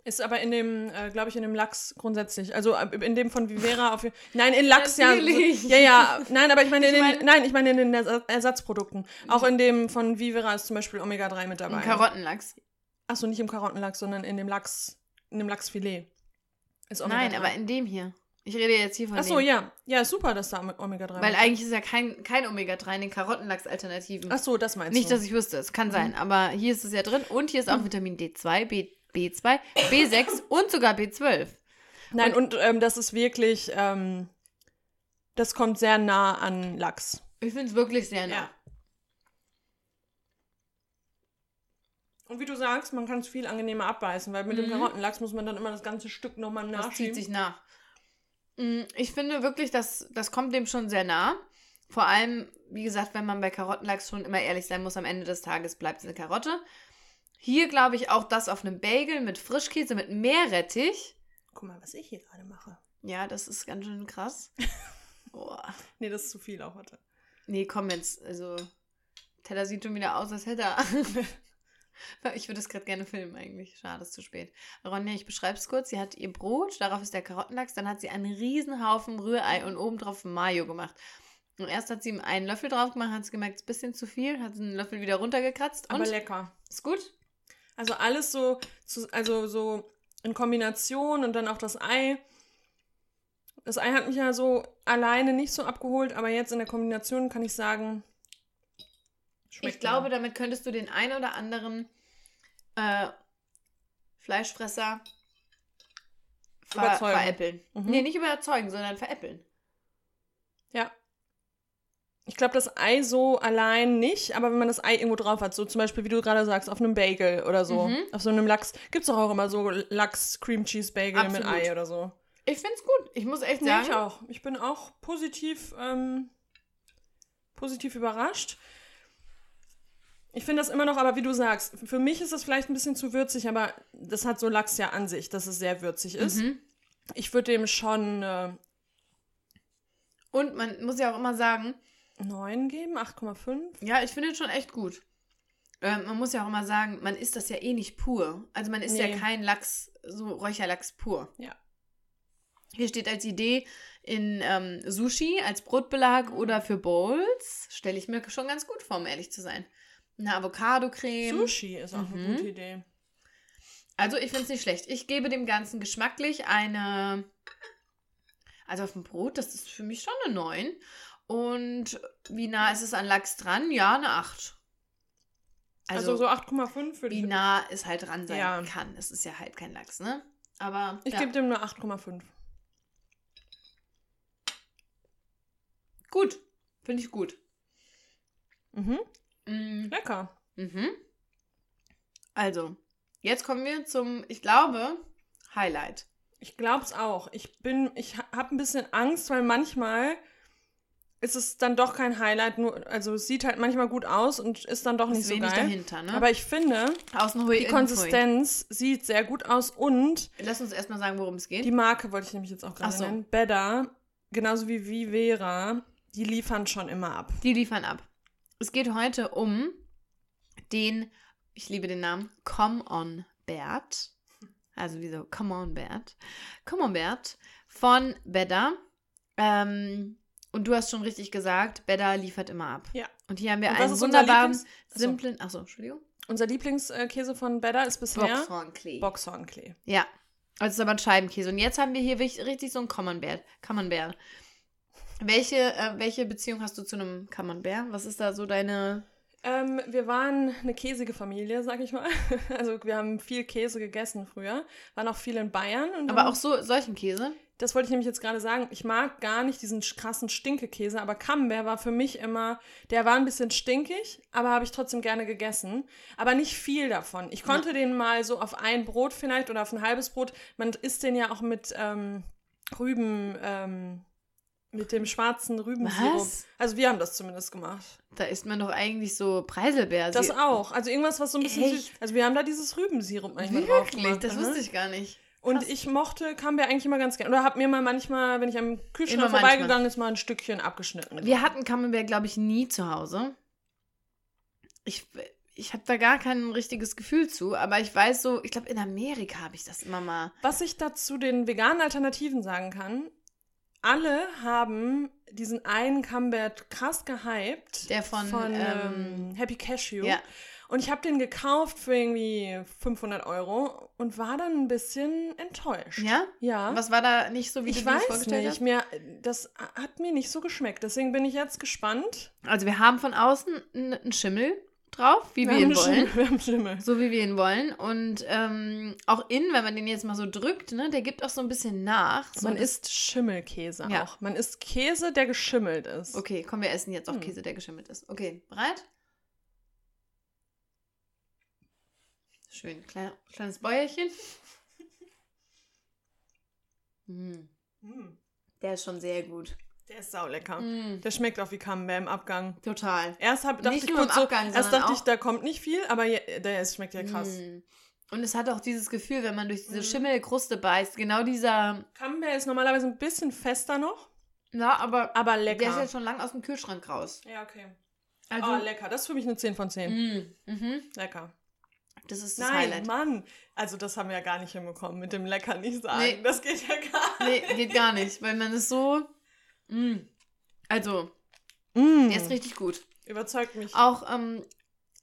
Ist aber in dem, äh, glaube ich, in dem Lachs grundsätzlich. Also in dem von Vivera auf. Nein, in Lachs Natürlich. ja. Ja, ja. Nein, aber ich meine, in Ich den, meine- nein, ich meine in den Ersa- Ersatzprodukten. Auch in dem von Vivera ist zum Beispiel Omega-3 mit dabei. Ein Karottenlachs. Achso, nicht im Karottenlachs, sondern in dem Lachs, in dem Lachsfilet. Ist Nein, aber in dem hier. Ich rede jetzt hier von Achso, dem. ja. Ja, ist super, dass da Omega-3 Weil eigentlich ist ja kein, kein Omega-3 in den Karottenlachs-Alternativen. Achso, das meinst Nicht, du. dass ich wüsste, es kann sein, aber hier ist es ja drin und hier ist auch Vitamin D2, B, B2, B6 und sogar B12. Nein, und, ähm, das ist wirklich, ähm, das kommt sehr nah an Lachs. Ich finde es wirklich sehr nah. Ja. Und wie du sagst, man kann es viel angenehmer abbeißen, weil mit dem Mhm. Karottenlachs muss man dann immer das ganze Stück nochmal Das nachschieben. zieht sich nach. Mm, Ich finde wirklich, das, das kommt dem schon sehr nah. Vor allem, wie gesagt, wenn man bei Karottenlachs schon immer ehrlich sein muss, am Ende des Tages bleibt es eine Karotte. Hier glaube ich auch das auf einem Bagel mit Frischkäse, mit Meerrettich. Guck mal, was ich hier gerade mache. Ja, das ist ganz schön krass. Boah. Nee, das ist zu viel auch heute. Nee, komm jetzt. Also, Teller sieht schon wieder aus, als hätte er. ich würde es gerade gerne filmen, eigentlich. Schade, ist zu spät. Ronja, ich beschreibe es kurz. Sie hat ihr Brot, darauf ist der Karottenlachs, dann hat sie einen riesen Haufen Rührei und obendrauf Mayo gemacht. Und erst hat sie ihm einen Löffel drauf gemacht, hat sie gemerkt, es ist ein bisschen zu viel, hat einen Löffel wieder runtergekratzt. Aber lecker. ist gut? Also alles so, also so in Kombination und dann auch das Ei. Das Ei hat mich ja so alleine nicht so abgeholt, aber jetzt in der Kombination kann ich sagen, schmeckt ich glaube, damit könntest du den einen oder anderen äh, Fleischfresser ver Überzeugen. veräppeln. Mhm. Nee, nicht überzeugen, sondern veräppeln. Ja. Ich glaube, das Ei so allein nicht, aber wenn man das Ei irgendwo drauf hat, so zum Beispiel, wie du gerade sagst, auf einem Bagel oder so, Mhm. auf so einem Lachs, gibt es doch auch immer so Lachs-Cream-Cheese-Bagel mit. Ei oder so. Ich find's gut. Ich muss echt Nee, sagen. ich auch. Ich bin auch positiv, ähm, positiv überrascht. Ich finde das immer noch, aber wie du sagst, für mich ist das vielleicht ein bisschen zu würzig, aber das hat so Lachs ja an sich, dass es sehr würzig ist. Mhm. Ich würde dem schon äh, Und man muss ja auch immer sagen, 9 geben, 8,5. ja, ich finde es schon echt gut. Ähm, man muss ja auch immer sagen, man isst das ja eh nicht pur. Also man isst ja Nee. kein Lachs, so Räucherlachs pur. Ja. Hier steht als Idee in ähm, Sushi als Brotbelag oder für Bowls. Stelle ich mir schon ganz gut vor, um ehrlich zu sein. Eine Avocado-Creme. Sushi ist auch eine Mhm. gute Idee. Also ich finde es nicht schlecht. Ich gebe dem Ganzen geschmacklich eine. Also auf dem Brot, das ist für mich schon eine 9. Und wie nah ist es an Lachs dran? Ja, eine 8. Also, Also, so 8,5 würde wie ich. nah es halt dran sein Ja. kann. Es ist ja halt kein Lachs, ne? Aber Ich ja. gebe dem nur 8,5. gut. Finde ich gut. Mhm. Mm, Lecker. Mhm. Also, jetzt kommen wir zum, ich glaube, Highlight. Ich glaube es auch. Ich bin, ich ha- habe ein bisschen Angst, weil manchmal ist es dann doch kein Highlight. Nur, also es sieht halt manchmal gut aus und ist dann doch nicht so geil. dahinter, ne? Aber ich finde, die. Konsistenz sieht sehr gut aus und Lass uns erstmal sagen, worum es geht. die Marke wollte ich nämlich jetzt auch gerade so. nennen. Better, genauso wie Vivera, die liefern schon immer ab. Die liefern ab. Es geht heute um den, ich liebe den Namen, Come On Bert. Also wie so, Come On Bert. Come On Bert von Bedda. Ähm, und du hast schon richtig gesagt, Bedda liefert immer ab. Ja. Und hier haben wir einen wunderbaren, Lieblings- simplen, achso, Entschuldigung. Unser Lieblingskäse von Better ist bisher Boxhornklee. Boxhornklee. Ja. Also es ist aber ein Scheibenkäse. Und jetzt haben wir hier richtig so einen Camembert. Camembert. Welche, äh, welche Beziehung hast du zu einem Camembert? Was ist da so deine... Ähm, wir waren eine käsige Familie, sag ich mal. Also wir haben viel Käse gegessen früher. Waren auch viel in Bayern. Aber auch so solchen Käse? Das wollte ich nämlich jetzt gerade sagen. Ich mag gar nicht diesen krassen Stinkekäse, aber Camembert war für mich immer, der war ein bisschen stinkig, aber habe ich trotzdem gerne gegessen. Aber nicht viel davon. Ich konnte den mal so auf ein Brot vielleicht oder auf ein halbes Brot. Man isst den ja auch mit ähm, Rüben, ähm, mit dem schwarzen Rübensirup. Was? Also wir haben das zumindest gemacht. Da isst man doch eigentlich so Preiselbeer. Das auch. Also irgendwas, was so ein bisschen Echt? süß. Also wir haben da dieses Rübensirup manchmal drauf Wirklich? gemacht. Das wusste ich gar nicht. Und Krass. ich mochte Camembert eigentlich immer ganz gerne. Oder hab mir mal manchmal, wenn ich am Kühlschrank vorbeigegangen ist, mal ein Stückchen abgeschnitten. Wir hatten Camembert, glaube ich, nie zu Hause. Ich, ich habe da gar kein richtiges Gefühl zu, aber ich weiß so, ich glaube, in Amerika habe ich das immer mal. Was ich dazu den veganen Alternativen sagen kann, alle haben diesen einen Camembert krass gehypt. Der von, ähm, ähm, Happy Cashew. Ja. Und ich habe den gekauft für irgendwie 500 Euro und war dann ein bisschen enttäuscht. Ja? Ja. Was war da nicht so, wie ich du weiß vorgestellt nicht. hast? Mir, das hat mir nicht so geschmeckt. Deswegen bin ich jetzt gespannt. Also wir haben von außen einen Schimmel drauf, wie wir, haben ihn wollen. Schimmel, wir haben Schimmel. So wie wir ihn wollen. Und ähm, auch innen, wenn man den jetzt mal so drückt, ne, der gibt auch so ein bisschen nach. So Man isst Schimmelkäse Ja. auch. Man isst Käse, der geschimmelt ist. Okay, komm, wir essen jetzt auch Hm. Käse, der geschimmelt ist. Okay, bereit? Schön, klein, kleines Bäuerchen. Mm, der ist schon sehr gut. Der ist saulecker. Mm, Der schmeckt auch wie Camembert im Abgang. total. Erst hab, dachte Nicht ich kurz so, Abgang, erst dachte ich, da kommt nicht viel, aber je, der ist, schmeckt ja krass. Mm. Und es hat auch dieses Gefühl, wenn man durch diese Mm. Schimmelkruste beißt, genau dieser, Camembert ist normalerweise ein bisschen fester noch, ja, aber aber der ist lecker. jetzt schon lang aus dem Kühlschrank raus. Ja, okay. Also, oh, lecker. Das ist für mich eine 10 von 10. mm, mhm. Lecker. das ist das Nein, Highlight. Mann. Also das haben wir ja gar nicht hinbekommen mit dem lecker nicht sagen. Nee. Das geht ja gar Nee, geht gar nicht, weil man ist so. Mm. Also, nicht. der ist richtig gut. Überzeugt mich. Auch ähm,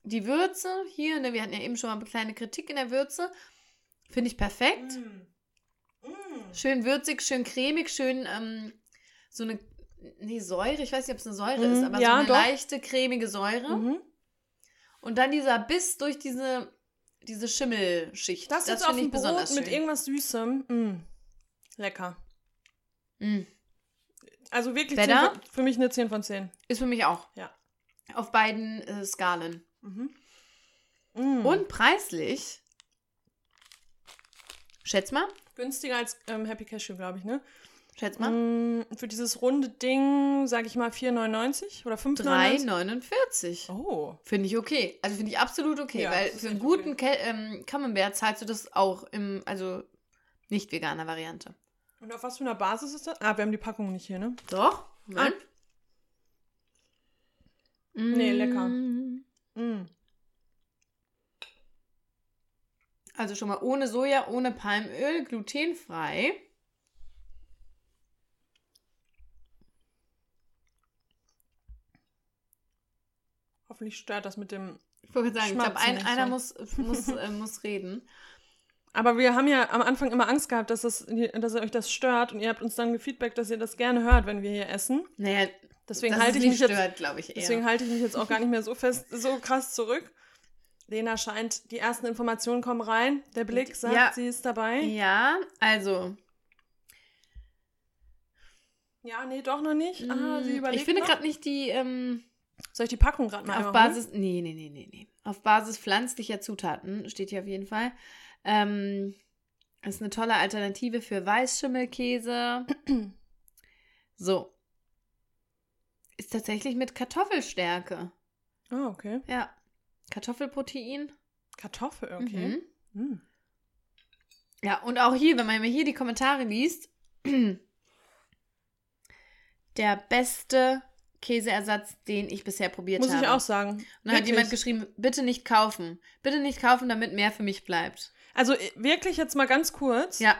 die Würze hier, ne, wir hatten ja eben schon mal eine kleine Kritik in der Würze. Finde ich perfekt. Mm. Mm. Schön würzig, schön cremig, schön ähm, so eine. Nee, Säure, ich weiß nicht, ob es eine Säure Mm, ist, aber ja, so eine doch. leichte, cremige Säure. Mhm. Und dann dieser Biss durch diese, diese Schimmelschicht. Das, jetzt auf finde dem ich besonders Brot mit irgendwas Süßem. Mm. Lecker. Mm. Also wirklich Better? 10 von, für mich eine 10 von 10. Ist für mich auch. Ja. Auf beiden äh, Skalen. Mhm. Mm. Und preislich. Schätz mal. günstiger als ähm, Happy Cashew, glaube ich, ne? Schätz mal. Mm, für dieses runde Ding, sage ich mal 4,99 oder 5,99. 3,49. Oh. Finde ich okay. Also finde ich absolut okay, Ja, weil für einen guten okay. Ke ähm, Camembert zahlst du das auch im, also nicht veganer Variante. Und auf was für einer Basis ist das? Ah, wir haben die Packung nicht hier, ne? Doch? Moment. Nee, lecker. Mm. Mm. Also schon mal ohne Soja, ohne Palmöl, glutenfrei. Hoffentlich stört das mit dem. Ich wollte sagen, ich glaube, ein, einer muss, muss, äh, muss reden. Aber wir haben ja am Anfang immer Angst gehabt, dass, das, dass euch das stört und ihr habt uns dann gefeedbackt, dass ihr das gerne hört, wenn wir hier essen. Naja, Deswegen halte es ich mich jetzt stört, glaube ich, eher. Deswegen halte ich mich jetzt auch gar nicht mehr so fest, so krass zurück. Lena scheint, die ersten Informationen kommen rein. Der Blick sagt, Ja. sie ist dabei. ja, also. Ja, nee, doch noch nicht. Ah, sie mm, überlegt ich finde gerade nicht die ähm, Soll ich die Packung gerade mal auf einmal? Basis. Nee, nee, nee, nee, nee. Auf Basis pflanzlicher Zutaten steht hier auf jeden Fall. Ähm, ist eine tolle Alternative für Weißschimmelkäse. So. Ist tatsächlich mit Kartoffelstärke. Ah, okay. Ja. Kartoffelprotein. Kartoffel, okay. Mhm. Mm. Ja, und auch hier, wenn man mir hier die Kommentare liest, der beste Käseersatz, den ich bisher probiert Muss habe. ich auch sagen. Und dann hat Wirklich. jemand geschrieben, bitte nicht kaufen. Bitte nicht kaufen, damit mehr für mich bleibt. Also äh, wirklich jetzt mal ganz kurz. Ja,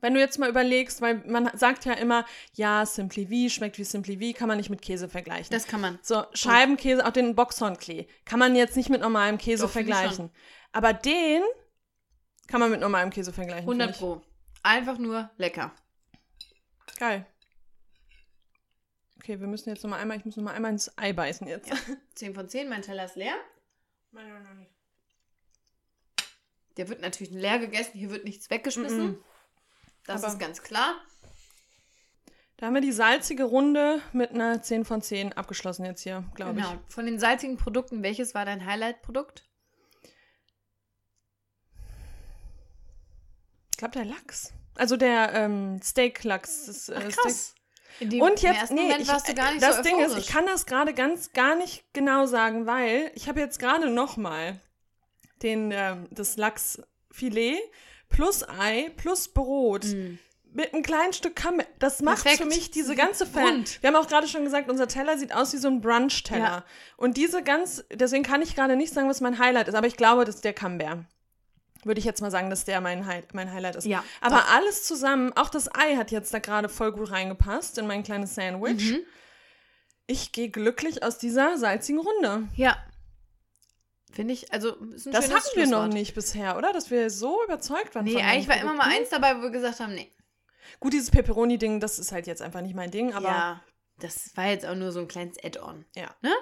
Wenn du jetzt mal überlegst, weil man sagt ja immer, ja, Simply V schmeckt wie Simply V, kann man nicht mit Käse vergleichen. das kann man. so, Scheibenkäse, auch den Boxhornklee, kann man jetzt nicht mit normalem Käse Doch, vergleichen. Aber den kann man mit normalem Käse vergleichen. 100 finde Pro. Einfach nur lecker. Geil. Okay, wir müssen jetzt noch mal einmal, ich muss noch mal einmal ins Ei beißen jetzt. 10 von 10, mein Teller ist leer. Der wird natürlich leer gegessen, hier wird nichts weggeschmissen. Mhm. Das Aber- ist ganz klar. Da haben wir die salzige Runde mit einer 10 von 10 abgeschlossen jetzt hier, glaube Genau. Von den salzigen Produkten, welches war dein Highlight-Produkt? ich. Ich glaube, der Lachs. Also der ähm, Steak-Lachs. das, äh, Ach, Steak- krass. Dem Und jetzt, nee, ich, warst du gar nicht das so Ding ist, ich kann das gerade ganz gar nicht genau sagen, weil ich habe jetzt gerade noch mal den ähm, das Lachsfilet plus Ei plus Brot Mm. mit einem kleinen Stück Camembert. Das macht Perfekt. für mich diese ganze Fan. Wir haben auch gerade schon gesagt, unser Teller sieht aus wie so ein Brunch-Teller. Ja. Und diese ganz, deswegen kann ich gerade nicht sagen, was mein Highlight ist, aber ich glaube, das ist der Camembert. Würde ich jetzt mal sagen, dass der mein, Hi mein Highlight ist. Ja, Aber doch. alles zusammen, auch das Ei hat jetzt da gerade voll gut reingepasst in mein kleines Sandwich. Mhm. Ich gehe glücklich aus dieser salzigen Runde. Ja. Finde ich, also ist ein Das hatten wir noch nicht bisher, oder? Dass wir so überzeugt waren. Nee, von eigentlich war immer mal eins dabei, wo wir gesagt haben, nee. Gut, dieses Pepperoni-Ding, das ist halt jetzt einfach nicht mein Ding, aber ja, das war jetzt auch nur so ein kleines Add-on. Ja. Ne?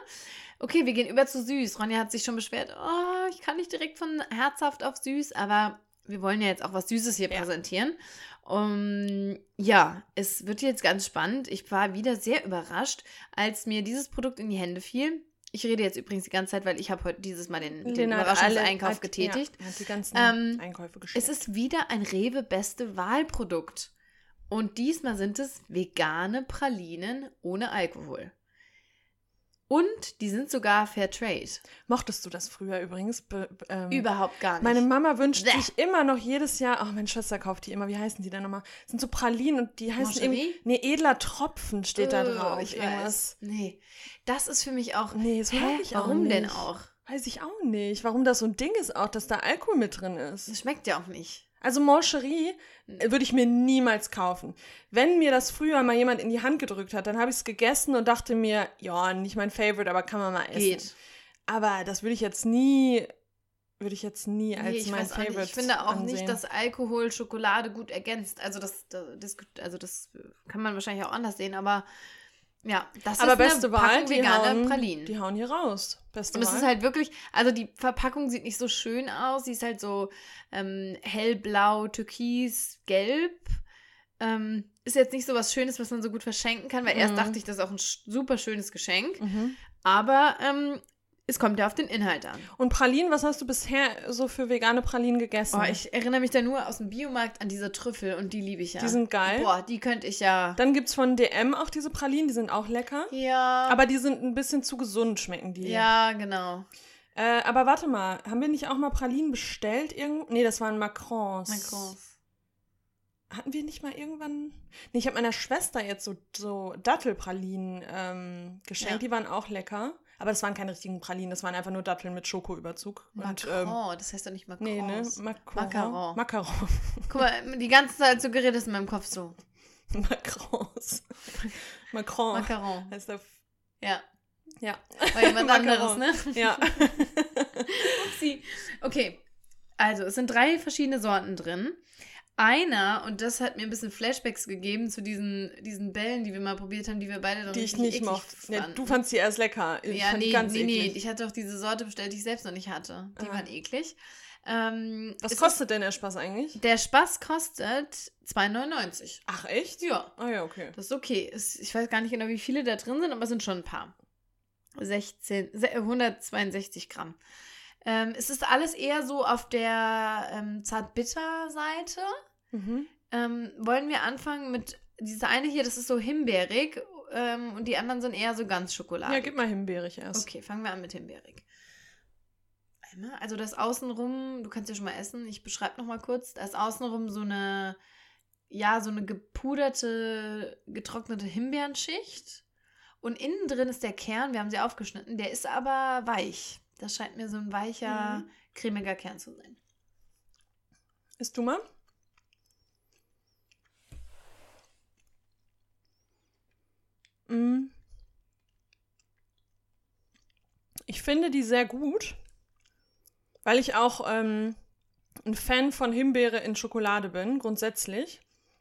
Okay, wir gehen über zu süß. Ronja hat sich schon beschwert, oh, ich kann nicht direkt von herzhaft auf süß, aber wir wollen ja jetzt auch was Süßes hier Ja. präsentieren. Um, ja, es wird jetzt ganz spannend. Ich war wieder sehr überrascht, als mir dieses Produkt in die Hände fiel. Ich rede jetzt übrigens die ganze Zeit, weil ich habe heute dieses Mal den, den hat Überraschungseinkauf hat- getätigt. Ja, hat die ganzen Ähm, Einkäufe geschickt. Es ist wieder ein Rewe Beste Wahlprodukt. Und diesmal sind es vegane Pralinen ohne Alkohol. Und die sind sogar Fair Trade. Mochtest du das früher übrigens? Be, ähm, Überhaupt gar nicht. Meine Mama wünscht Bäh. sich immer noch jedes Jahr, oh, meine Schwester kauft die immer, wie heißen die denn nochmal? Das sind so Pralinen und die heißen Mancherie? irgendwie, nee, edler Tropfen steht da Äh, drauf. Ich irgendwas. weiß. Nee. Das ist für mich auch. Nee, das Hä? ich auch Warum nicht. denn auch? Weiß ich auch nicht. Warum das so ein Ding ist auch, dass da Alkohol mit drin ist. Das schmeckt ja auch nicht. Also Mancherie würde ich mir niemals kaufen. Wenn mir das früher mal jemand in die Hand gedrückt hat, dann habe ich es gegessen und dachte mir, ja, nicht mein Favorite, aber kann man mal essen. Geht. Aber das würde ich jetzt nie, würde ich jetzt nie als Nee, mein Favorite. Ich finde auch ansehen. nicht, dass Alkohol Schokolade gut ergänzt. Also das, das, also das kann man wahrscheinlich auch anders sehen, aber ja, das aber ist eine beste Wahl, Packung die vegane hauen, Pralinen. die hauen hier raus. Beste Und es ist halt wirklich, also die Verpackung sieht nicht so schön aus. Sie ist halt so ähm, hellblau, türkis, gelb. Ähm, ist jetzt nicht so was Schönes, was man so gut verschenken kann, weil erst Mhm. dachte ich, das ist auch ein super schönes Geschenk. mhm. Aber ähm, es kommt ja auf den Inhalt an. Und Pralinen, was hast du bisher so für vegane Pralinen gegessen? Oh, ich erinnere mich da nur aus dem Biomarkt an diese Trüffel und die liebe ich ja. Die sind geil. Boah, die könnte ich ja. Dann gibt es von DM auch diese Pralinen, die sind auch lecker. Ja. Aber die sind ein bisschen zu gesund, schmecken die. ja, genau. Äh, aber warte mal, haben wir nicht auch mal Pralinen bestellt? Irgend nee, das waren Macrons. Macrons. Hatten wir nicht mal irgendwann. Nee, ich habe meiner Schwester jetzt so, so Dattelpralinen ähm, geschenkt. Ja. Die waren auch lecker. Aber das waren keine richtigen Pralinen, das waren einfach nur Datteln mit Schokoüberzug. Und, ähm, das heißt doch nicht Macron. nee, ne? Macaron. Macaron. Macaron. Guck mal, die ganze Zeit so geredet ist in meinem Kopf so. Macrons. Macron. Macaron. Heißt der. Ja. Ja. War jemand anderes, Macaron. ne? Ja. Upsi. Okay. Also, es sind drei verschiedene Sorten drin. Einer, und das hat mir ein bisschen Flashbacks gegeben zu diesen, diesen Bällen, die wir mal probiert haben, die wir beide dann die ich nicht mochte. Fanden. du fandst die erst lecker. Ich ja, fand nee, die ganz nee, nee. eklig. Ich hatte auch diese Sorte bestellt, die ich selbst noch nicht hatte. Die Ah. waren eklig. Ähm, Was kostet denn der Spaß eigentlich? Der Spaß kostet 2,99. Ach, echt? Ja, Ah ja, okay. das ist okay. Ich weiß gar nicht genau, wie viele da drin sind, aber es sind schon ein paar. 16, se- 162 Gramm. Ähm, es ist alles eher so auf der ähm, Zartbitter-Seite. Mhm. Ähm, wollen wir anfangen mit dieser eine hier, das ist so himbeerig ähm, und die anderen sind eher so ganz Schokolade. Ja, gib mal himbeerig erst. Okay, fangen wir an mit himbeerig. Einmal, also das außenrum, du kannst ja schon mal essen, ich beschreibe noch mal kurz, da ist außenrum so eine, ja, so eine gepuderte, getrocknete Himbeerenschicht Und innen drin ist der Kern, wir haben sie aufgeschnitten, der ist aber weich. Das scheint mir so ein weicher, Mhm. cremiger Kern zu sein. Isst du mal? Ich finde die sehr gut, weil ich auch ähm, ein Fan von Himbeere in Schokolade bin, grundsätzlich.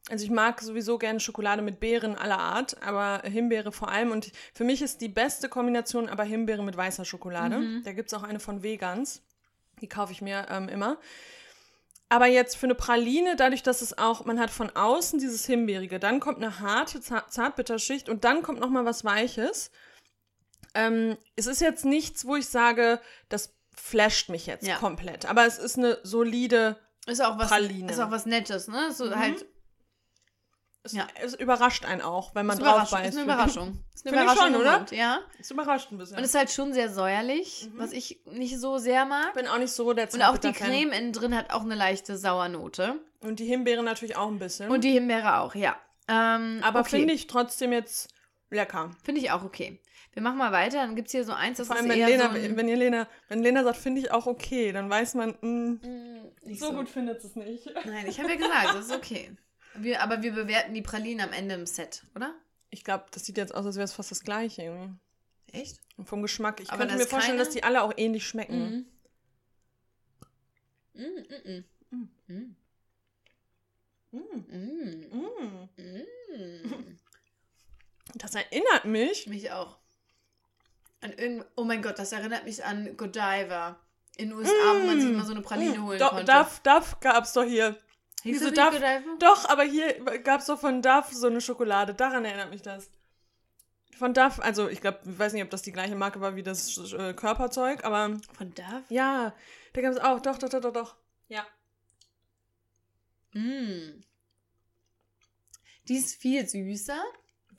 Also ich mag sowieso gerne Schokolade mit Beeren aller Art, aber Himbeere vor allem. Und für mich ist die beste Kombination aber Himbeere mit weißer Schokolade. Da gibt es auch eine von Vegans. Die kaufe ich mir ähm, immer. Aber jetzt für eine Praline, dadurch, dass es auch, man hat von außen dieses Himbeerige, dann kommt eine harte Zart Zartbitterschicht und dann kommt noch mal was Weiches. Ähm, es ist jetzt nichts, wo ich sage, das flasht mich jetzt Ja. komplett. Aber es ist eine solide, Ist auch was, Praline. ist auch was Nettes, ne? So Mhm. halt, es, Ja. es überrascht einen auch, wenn man ist, drauf beißt. ist eine Überraschung. Ist eine Überraschung schon, oder? Mund, Ja. Es überrascht ein bisschen. Und ist halt schon sehr säuerlich, was ich nicht so sehr mag. ich bin auch nicht so der Und auch die. Creme innen drin hat auch eine leichte Sauernote. Und die Himbeere natürlich auch ein bisschen. Und die Himbeere auch, ja. Ähm, Aber okay. finde ich trotzdem jetzt lecker. Finde ich auch okay. Wir machen mal weiter. Dann gibt es hier so eins, das Vor ist allem, wenn eher Lena, so ein, wenn ihr Lena, wenn Lena sagt, finde ich auch okay, dann weiß man, mh, Mm, nicht so, gut findet es nicht. Nein, ich habe ja gesagt, das ist okay. Wir, aber wir bewerten die Pralinen am Ende im Set, oder? Ich glaube, das sieht jetzt aus, als wäre es fast das gleiche irgendwie. Echt? Und vom Geschmack. Ich Aber könnte mir vorstellen, keine- dass die alle auch ähnlich schmecken. Mm, mm, Mm. mm. Mm. Mm. Mm. Mm. Mm. Das erinnert mich. Mich auch. An irgend oh mein Gott, das erinnert mich an Godiva. In den USA, wo man sich immer so eine Praline holen Doch, konnte. Duff, Duff gab es doch hier. Hieß nicht Duff-? Doch, aber hier gab es doch von Duff so eine Schokolade. Daran erinnert mich das. Von Duff, also ich glaube, ich weiß nicht, ob das die gleiche Marke war wie das äh, Körperzeug, aber Von Duff? ja, da gab es auch. Doch, doch, doch, doch, doch. Ja. Mm. Die ist viel süßer.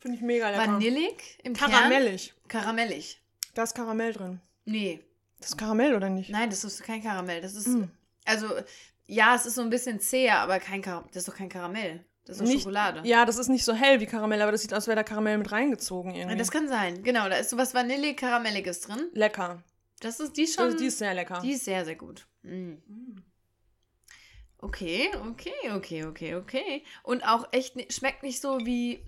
Finde ich mega lecker. Vanillig im Kern. Karamellig. Karamellig. Da ist Karamell drin. Nee, Das ist Karamell oder nicht? nein, das ist kein Karamell. Das ist, Mm. also, ja, es ist so ein bisschen zäher, aber kein Kar das ist doch kein Karamell. Das ist doch Nicht- Schokolade. Ja, das ist nicht so hell wie Karamell, aber das sieht aus, als wäre da Karamell mit reingezogen irgendwie. Das kann sein. Genau, da ist sowas Vanillig-Karamelliges drin. lecker. Das ist die schon. Also, die ist sehr lecker. die ist sehr, sehr gut. Mm. Okay, okay, okay, okay, okay. Und auch echt schmeckt nicht so wie.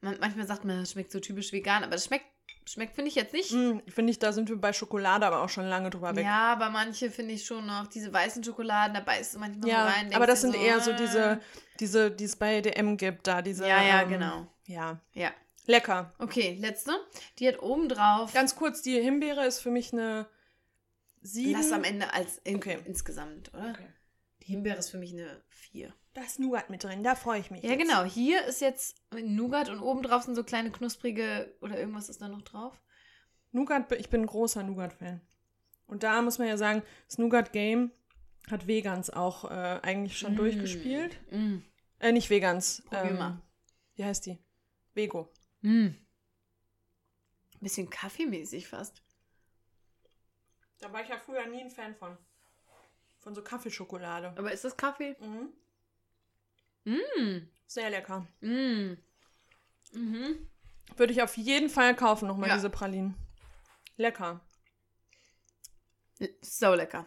Man, manchmal sagt man, das schmeckt so typisch vegan, aber das schmeckt, schmeckt finde ich jetzt nicht. Mm, Finde ich, da sind wir bei Schokolade aber auch schon lange drüber weg. Ja, aber manche finde ich schon noch diese weißen Schokoladen, da beißt du manchmal Ja, so rein. aber das sind eher so äh, diese, diese, die es bei DM gibt, da diese. Ja, ja, ähm, genau. Ja, Ja. lecker. Okay, letzte. Die hat oben drauf. Ganz kurz, die Himbeere ist für mich eine 7. Lass am Ende als in, Okay. insgesamt, oder? Okay. Die Himbeere ist für mich eine 4. Da ist Nougat mit drin, da freue ich mich. Ja, jetzt. genau. Hier ist jetzt Nougat und oben drauf sind so kleine knusprige oder irgendwas ist da noch drauf. Nougat, ich bin ein großer Nougat-Fan. Und da muss man ja sagen, das Nougat-Game hat Vegans auch äh, eigentlich schon Mm. durchgespielt. Mm. Äh, nicht Vegans. Probier ähm, mal. Wie heißt die? Vego. Mm. Bisschen kaffeemäßig fast. Da war ich ja früher nie ein Fan von. Von so Kaffeeschokolade. Aber ist das Kaffee? Mhm. Mm. Sehr lecker. Mm. Mhm. Würde ich auf jeden Fall kaufen, nochmal Ja. diese Pralinen. Lecker. So lecker.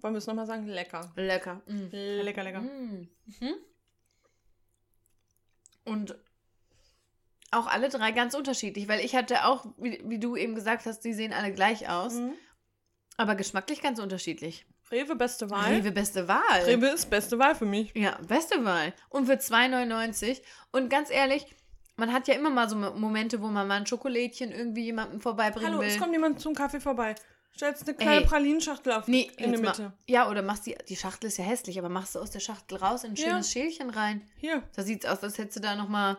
Wollen wir es nochmal sagen? Lecker. Lecker. Mm. Lecker, lecker. Mm. Mhm. Und auch alle drei ganz unterschiedlich, weil ich hatte auch, wie, wie du eben gesagt hast, die sehen alle gleich aus, Mhm. aber geschmacklich ganz unterschiedlich. Rewe, beste Wahl. Rewe beste Wahl. Rewe ist beste Wahl für mich. Ja, beste Wahl. Und für 2,99. Und ganz ehrlich, man hat ja immer mal so Mo- Momente, wo man mal ein Schokolädchen irgendwie jemandem vorbeibringen Hallo, will. es kommt jemand zum Kaffee vorbei. Stellst eine kleine Ey. Pralinenschachtel auf Nee, in die Mitte. Mal, ja, oder machst die, die Schachtel ist ja hässlich, aber machst du aus der Schachtel raus in ein Ja. schönes Schälchen rein. Hier. Da sieht's aus, als hättest du da nochmal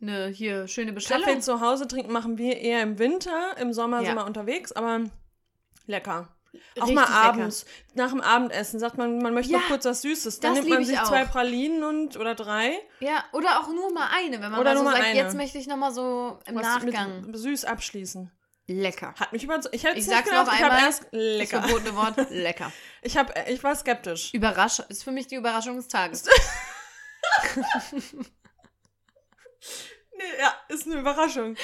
eine hier schöne Bestellung. Kaffee zu Hause trinken machen wir eher im Winter. Im Sommer Ja. sind wir unterwegs, aber lecker. Auch Richtig mal lecker. abends, nach dem Abendessen, sagt man, man möchte Ja, noch kurz was Süßes. Dann das nimmt man sich zwei. Pralinen und oder drei. Ja, oder auch nur mal eine, wenn man Oder mal so mal sagt, eine. jetzt möchte ich nochmal so im was Nachgang. Süß abschließen. Lecker. Hat mich überzeugt. Ich hätte Ich sag's gedacht. noch Ich habe einmal, erst Das lecker. verbotene Wort, lecker. Ich habe, ich war skeptisch. Überrasch ist für mich die Überraschung des Tages. Nee, ja, ist eine Überraschung.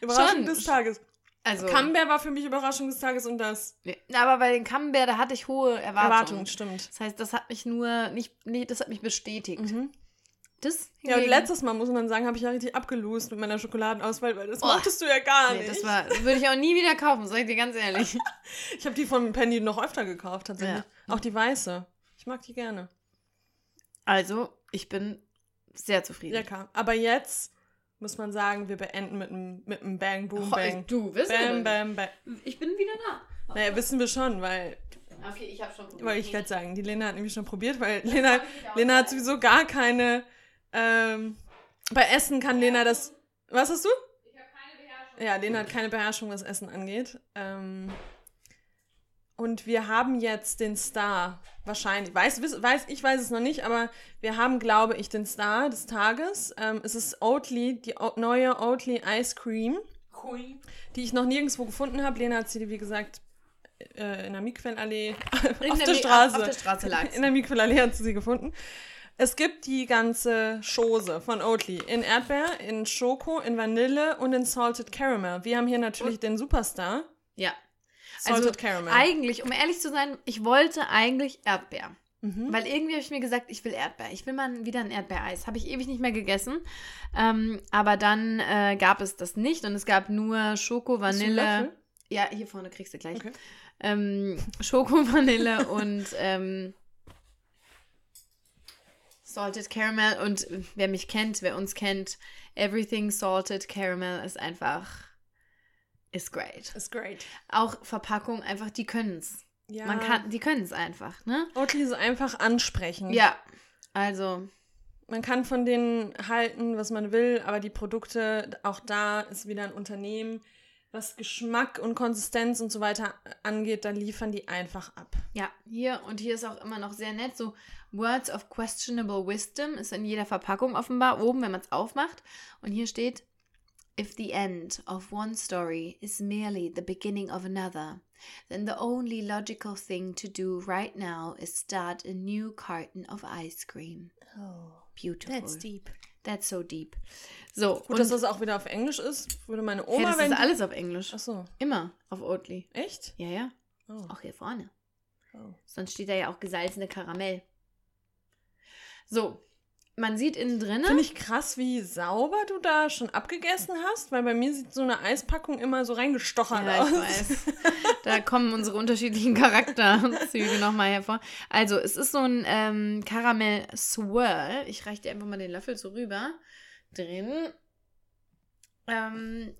Überraschung Schon. des Tages. Also, Camembert war für mich Überraschung des Tages und das aber bei den Camembert, da hatte ich hohe Erwartungen. Erwartung, stimmt. Das heißt, das hat mich nur nicht, nee, das hat mich bestätigt. Mhm. Das Ja, und letztes Mal, muss man sagen, habe ich ja richtig abgelost mit meiner Schokoladenauswahl, weil das Boah. mochtest du ja gar Nee, nicht. das war, das würde ich auch nie wieder kaufen, sag ich dir ganz ehrlich. ich habe die von Penny noch öfter gekauft, tatsächlich. Ja. Auch die weiße. Ich mag die gerne. Also, ich bin sehr zufrieden. Lecker. Aber jetzt muss man sagen, wir beenden mit einem mit einem Bang, Boom, Oh, Bang. Du, wissen Bam, bam, bam. Ich bin wieder da. Naja, wissen wir schon, weil, Okay, ich habe schon probiert. wollte ich gerade sagen, die Lena hat nämlich schon probiert, weil Lena, Lena hat sowieso gar keine, ähm, bei Essen kann Lena das, was hast du? Ich habe keine Beherrschung. Ja, Lena hat keine Beherrschung, was Essen angeht. Ähm, und wir haben jetzt den Star, wahrscheinlich, weiß, weiß, ich weiß es noch nicht, aber wir haben, glaube ich, den Star des Tages. Ähm, es ist Oatly, die o neue Oatly Ice Cream, Cool. die ich noch nirgendwo gefunden habe. Lena hat sie, wie gesagt, äh, in der Mietquellallee In auf der der Mi- Straße. auf der Straße lag's. In der Mietquellallee hat sie sie gefunden. Es gibt die ganze Chose von Oatly in Erdbeer, in Schoko, in Vanille und in Salted Caramel. Wir haben hier natürlich den Superstar. Ja. Salted Also, Caramel. eigentlich, um ehrlich zu sein, ich wollte eigentlich Erdbeer. Mhm. Weil irgendwie habe ich mir gesagt, ich will Erdbeer. Ich will mal wieder ein Erdbeereis. Habe ich ewig nicht mehr gegessen. Ähm, aber dann äh, gab es das nicht und es gab nur Schoko, Vanille. Ja, hier vorne kriegst du gleich. Okay. Ähm, Schoko, Vanille und ähm, Salted Caramel. Und wer mich kennt, wer uns kennt, Everything Salted Caramel ist einfach, ist great. Ist great. Auch Verpackung, einfach, die können's. Ja. Man kann, die können es einfach, ne? Oatly ist einfach ansprechend. Ja, also, Man kann von denen halten, was man will, aber die Produkte, auch da ist wieder ein Unternehmen, was Geschmack und Konsistenz und so weiter angeht, da liefern die einfach ab. ja, hier und hier ist auch immer noch sehr nett, so Words of Questionable Wisdom ist in jeder Verpackung offenbar oben, wenn man es aufmacht. Und hier steht, If the end of one story is merely the beginning of another, then the only logical thing to do right now is start a new carton of ice cream. Oh, Beautiful. deep. That's so deep. So, Gut, dass das auch wieder auf Englisch ist, würde meine Oma, das wenn ist alles auf Englisch. Ach so, Immer auf Oatly. echt? Ja, ja. Oh. Auch hier vorne. oh. Sonst steht da ja auch gesalzene Karamell. So, man sieht innen drin. Finde ich krass, wie sauber du da schon abgegessen hast, weil bei mir sieht so eine Eispackung immer so reingestochert Ja, aus. ich weiß. Da kommen unsere unterschiedlichen Charakterzüge nochmal hervor. Also, es ist so ein ähm, Karamell-Swirl. Ich reiche dir einfach mal den Löffel so rüber. Drin. Ähm,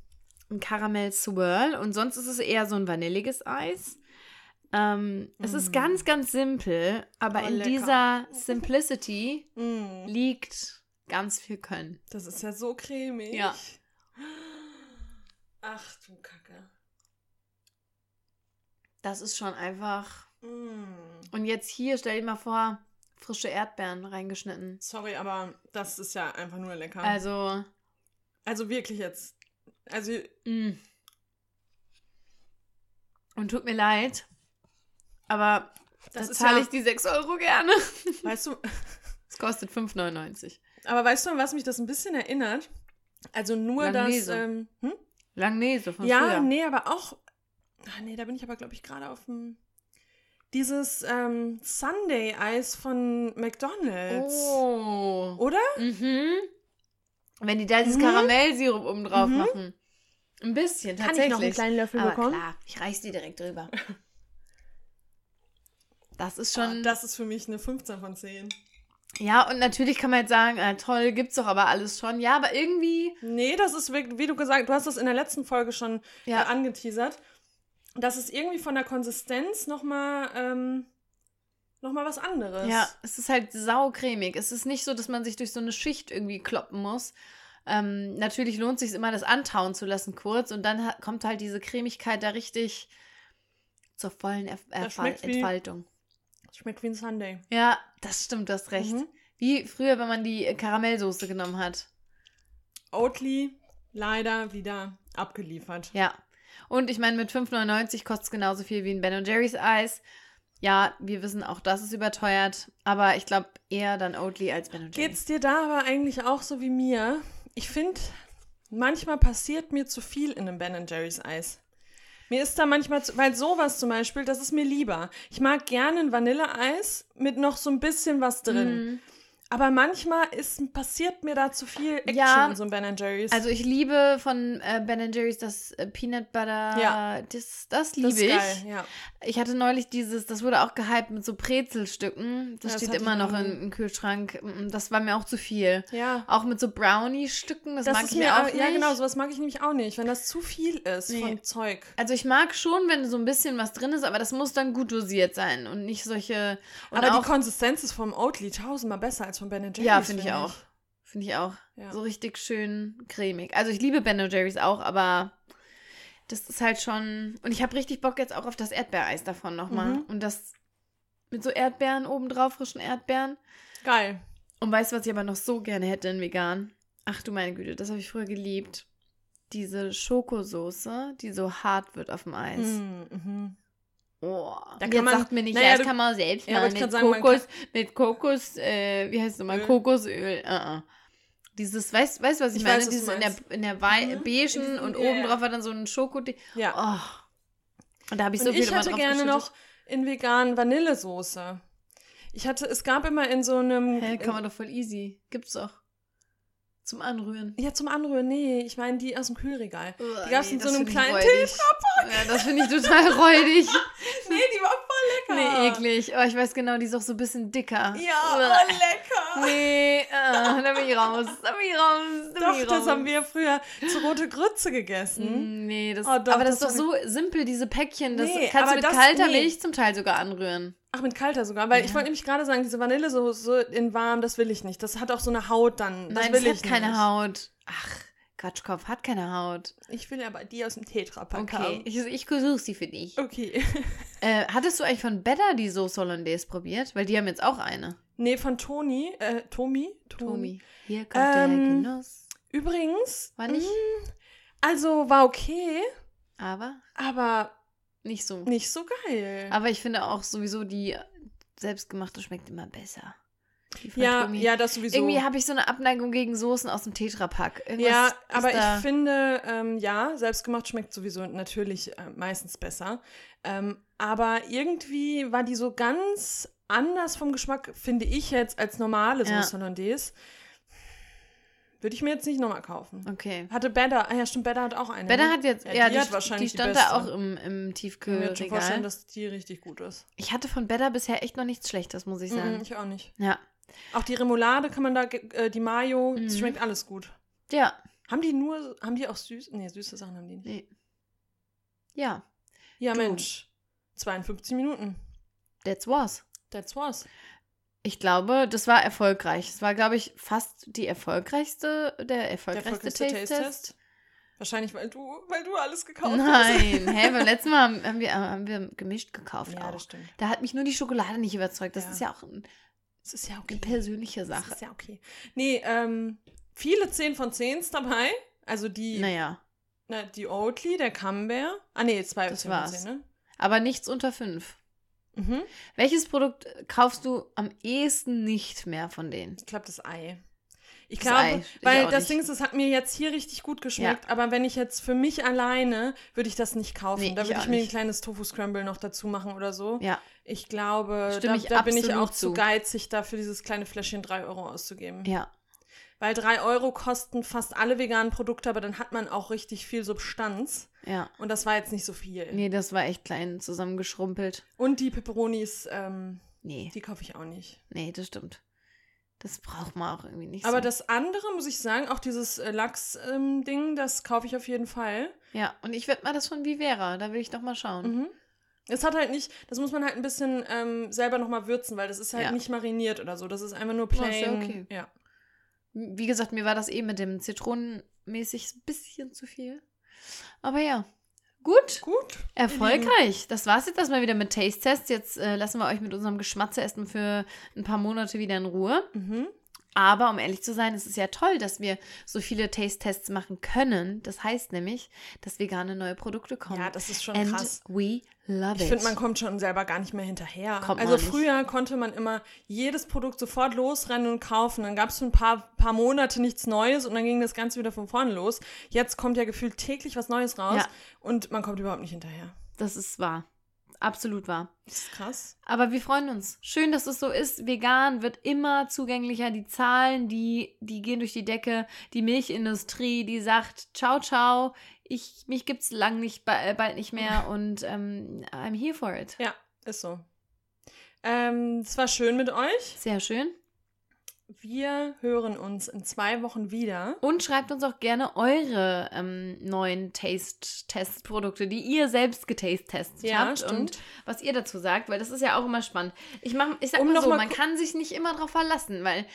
ein Karamell-Swirl. Und sonst ist es eher so ein vanilliges Eis. Ähm, Es ist Mm. ganz, ganz simpel, aber Oh, in lecker. dieser Simplicity Mm, liegt ganz viel Können. das ist ja so cremig. Ja. Ach du Kacke. Das ist schon einfach. Mm. Und jetzt hier, stell dir mal vor, frische Erdbeeren reingeschnitten. Sorry, aber das ist ja einfach nur lecker. Also, Also wirklich jetzt. Also, mh. Und tut mir leid, aber das da zahle ja, ich die 6 Euro gerne. weißt du, Es kostet 5,99. aber weißt du, an was mich das ein bisschen erinnert? Also nur das. Langnese. Ähm, hm? Langnese von Ja, früher. nee, aber auch. Ach nee, da bin ich aber, glaube ich, gerade auf dem. Dieses ähm, Sunday-Eis von McDonalds. Oh. Oder? Mhm. Wenn die da dieses Mhm. Karamellsirup oben drauf Mhm. machen. Ein bisschen, Kann ich tatsächlich. noch einen kleinen Löffel aber bekommen? klar, ich reiß die direkt drüber. Das ist Schon, schon. das ist für mich eine 15 von 10. Ja, und natürlich kann man jetzt sagen, äh, toll, gibt's doch aber alles schon. Ja, aber irgendwie. Nee, das ist wirklich, wie du gesagt du hast das in der letzten Folge schon Ja. äh, angeteasert. Das ist irgendwie von der Konsistenz nochmal ähm, noch mal was anderes. Ja, es ist halt saucremig. Es ist nicht so, dass man sich durch so eine Schicht irgendwie kloppen muss. Ähm, natürlich lohnt sich immer, das antauen zu lassen kurz und dann kommt halt diese Cremigkeit da richtig zur vollen schmeckt wie- Entfaltung. Schmeckt wie ein Sunday. Ja, das stimmt, du hast recht. Mhm. Wie früher, wenn man die Karamellsoße genommen hat. Oatly leider wieder abgeliefert. Ja. Und ich meine, mit 5,99 kostet es genauso viel wie ein Ben Jerry's Eis. Ja, wir wissen auch, das ist überteuert. Aber ich glaube eher dann Oatly als Ben Jerry's. Geht's dir da aber eigentlich auch so wie mir? Ich finde, manchmal passiert mir zu viel in einem Ben Jerry's Eis. Mir ist da manchmal, zu, weil sowas zum Beispiel, das ist mir lieber. Ich mag gerne ein Vanilleeis mit noch so ein bisschen was drin. Mhm. Aber manchmal ist, passiert mir da zu viel Action Ja, in so einem Ben Jerry's. Also ich liebe von äh, Ben Jerry's das äh, Peanut Butter. Ja. Das, das liebe das ich. geil, ja. Ich hatte neulich dieses, das wurde auch gehypt mit so Brezelstücken. Das Ja, das steht immer noch noch im, Kühlschrank. Mm, Das war mir auch zu viel. Ja. Auch mit so Brownie-Stücken, das, Das mag ist ich mir auch auch, ja nicht. genau, sowas mag ich nämlich auch nicht, wenn das zu viel ist Nee. von Zeug. Also ich mag schon, wenn so ein bisschen was drin ist, aber das muss dann gut dosiert sein und nicht solche. Und Aber die Konsistenz ist vom Oatly tausendmal besser als von Ben Jerry's. ja, finde ich auch. Finde ich auch. Ja. So richtig schön cremig. Also ich liebe Ben Jerry's auch, aber das ist halt schon. Und ich habe richtig Bock jetzt auch auf das Erdbeereis davon nochmal. Mhm. Und das mit so Erdbeeren obendrauf, frischen Erdbeeren. Geil. Und weißt du, was ich aber noch so gerne hätte in vegan? Ach du meine Güte, das habe ich früher geliebt. Diese Schokosoße, die so hart wird auf dem Eis. Mm, mhm. Oh, Da jetzt kann man- sagt mir nicht, naja, ja, das kann man selbst Ja, machen. mit, grad sagen, Kokos, mit Kokos, äh, wie heißt es nochmal? Öl. Kokosöl. Uh -uh. Dieses, weißt du, weißt, was ich, Ich meine? weiß, Dieses in der, in der Wei Mhm. beigen und ja, oben drauf war dann so ein Schoko. Ja. Oh. Und da habe ich Und so viel ich hätte gerne noch in vegan Vanillesoße. Ich hatte, es gab immer in so einem. Hä, kann man doch voll easy. Gibt's doch. Zum Anrühren. ja, zum Anrühren, nee, ich meine die aus dem Kühlregal. Die gab's in so einem kleinen Ja, das finde ich total räudig. Lecker. Nee, eklig. Oh, ich weiß genau, die ist auch so ein bisschen dicker. Ja, oh, lecker. Nee, äh, da bin ich raus. Da bin ich raus. Da Doch, ich das raus. haben wir früher zu rote Grütze gegessen. Mm, Nee, das, Oh, doch, aber das, das ist doch so simpel, diese Päckchen. Das Nee, kannst du mit das- kalter nee. Milch zum Teil sogar anrühren. Ach, mit kalter sogar, weil ich Ja. wollte nämlich gerade sagen, diese Vanillesoße in warm, das will ich nicht. Das hat auch so eine Haut dann. Das Nein, will das ich hat keine nicht. Haut. Ach, Quatschkopf hat keine Haut. Ich will aber die aus dem Tetrapack Okay, haben. ich, ich suche sie für dich. Okay. Äh, hattest du eigentlich von Better die Sauce Hollandaise probiert? Weil die haben jetzt auch eine. Nee, von Toni. Äh, Tomi? Tommy. Hier kommt Ähm, der Genuss. Übrigens. War nicht? mm, Also war okay, Aber aber nicht so. nicht so geil. Aber ich finde auch sowieso, die selbstgemachte schmeckt immer besser. Ja, ja, das sowieso. Irgendwie habe ich so eine Abneigung gegen Soßen aus dem Tetrapack. Ja, aber ich finde, ähm, ja, selbstgemacht schmeckt sowieso natürlich äh, meistens besser. Ähm, aber irgendwie war die so ganz anders vom Geschmack, finde ich jetzt, als normale Ja. Sauce Hollandaise. Würde ich mir jetzt nicht nochmal kaufen. Okay. Hatte Better, ah ja, stimmt, Better hat auch eine. Better ne? hat jetzt, Ja, ja, die die, hat die, wahrscheinlich die stand beste. da auch im, im Ich kann mir schon vorstellen, Tiefkühlregal. dass die richtig gut ist. Ich hatte von Better bisher echt noch nichts Schlechtes, muss ich sagen. Mhm, ich auch nicht. Ja. Auch die Remoulade kann man da, äh, die Mayo, das Mhm. schmeckt alles gut. Ja. Haben die nur, haben die auch süß? Nee, süße Sachen haben die nicht. Nee. Ja. Ja, Du. Mensch. 52 Minuten. That's was. That's was. Ich glaube, das war erfolgreich. Es war, glaube ich, fast die erfolgreichste, der Der erfolgreichste erfolgreichste Taste-Test. Wahrscheinlich, weil du, weil du alles gekauft Nein, hä, beim letzten Mal haben, haben, wir, haben wir gemischt gekauft hast. Ja, auch. das stimmt. Da hat mich nur die Schokolade nicht überzeugt. Das Ja. ist ja auch ein- Das ist ja okay. eine persönliche Das Sache. ist ja okay. Nee, ähm, viele 10 von 10 dabei. Also die, Naja, na, die Oatly, der Camembert. Ah, nee, zwei Das 10 war's. von 10, ne? aber nichts unter fünf. Mhm. Welches Produkt kaufst du am ehesten nicht mehr von denen? Ich glaube, das Ei. Ich Das glaube, Ei, ich weil auch das nicht. Ding ist, es hat mir jetzt hier richtig gut geschmeckt, aber wenn ich jetzt für mich alleine, würde ich das nicht kaufen. Nee, da ich würde auch ich mir ein nicht. kleines Tofu-Scramble noch dazu machen oder so. Ja, Ich glaube, Stimme da, ich da bin ich auch zu zu. geizig, dafür dieses kleine Fläschchen 3 Euro auszugeben. ja. Weil 3 Euro kosten fast alle veganen Produkte, aber dann hat man auch richtig viel Substanz. Ja. Und das war jetzt nicht so viel. Nee, das war echt klein zusammengeschrumpelt. Und die Peperonis, ähm, Nee, die kaufe ich auch nicht. nee, das stimmt. Das braucht man auch irgendwie nicht Aber so. das andere, muss ich sagen, auch dieses äh, Lachs-Ding, das kaufe ich auf jeden Fall. Ja, und ich werde mal das von Vivera, da will ich noch mal schauen. Mhm. Es hat halt nicht, das muss man halt ein bisschen ähm, selber nochmal würzen, weil das ist halt Ja. nicht mariniert oder so. Das ist einfach nur Ja, ist plain. ja okay. Ja. Wie gesagt, mir war das eh mit dem Zitronenmäßig ein bisschen zu viel. Aber ja, gut. Gut. Erfolgreich. Das war's jetzt erstmal wieder mit Taste Test. Jetzt äh, lassen wir euch mit unserem Geschmatze erstmal für ein paar Monate wieder in Ruhe. Mhm. Aber um ehrlich zu sein, es ist ja toll, dass wir so viele Taste-Tests machen können. Das heißt nämlich, dass vegane neue Produkte kommen. Ja, das ist schon And krass. we love Ich finde, man kommt schon selber gar nicht mehr hinterher. Kommt also man nicht. früher konnte man immer jedes Produkt sofort losrennen und kaufen. Dann gab es für ein paar, paar Monate nichts Neues und dann ging das Ganze wieder von vorne los. Jetzt kommt ja gefühlt täglich was Neues raus Ja. und man kommt überhaupt nicht hinterher. das ist wahr. Absolut wahr. Das ist krass. Aber wir freuen uns. Schön, dass es so ist. Vegan wird immer zugänglicher. Die Zahlen, die, die gehen durch die Decke. Die Milchindustrie, die sagt, ciao, ciao. Ich, mich gibt's lang nicht, äh, bald nicht mehr und ähm, I'm here for it. Ja, ist so. Ähm, es war schön mit euch. Sehr schön. Wir hören uns in zwei Wochen wieder. Und schreibt uns auch gerne eure ähm, neuen Taste-Test-Produkte, die ihr selbst getastet Ja, habt stimmt. und was ihr dazu sagt, weil das ist ja auch immer spannend. Ich, mach, ich sag Um mal so, mal man kann sich nicht immer darauf verlassen, weil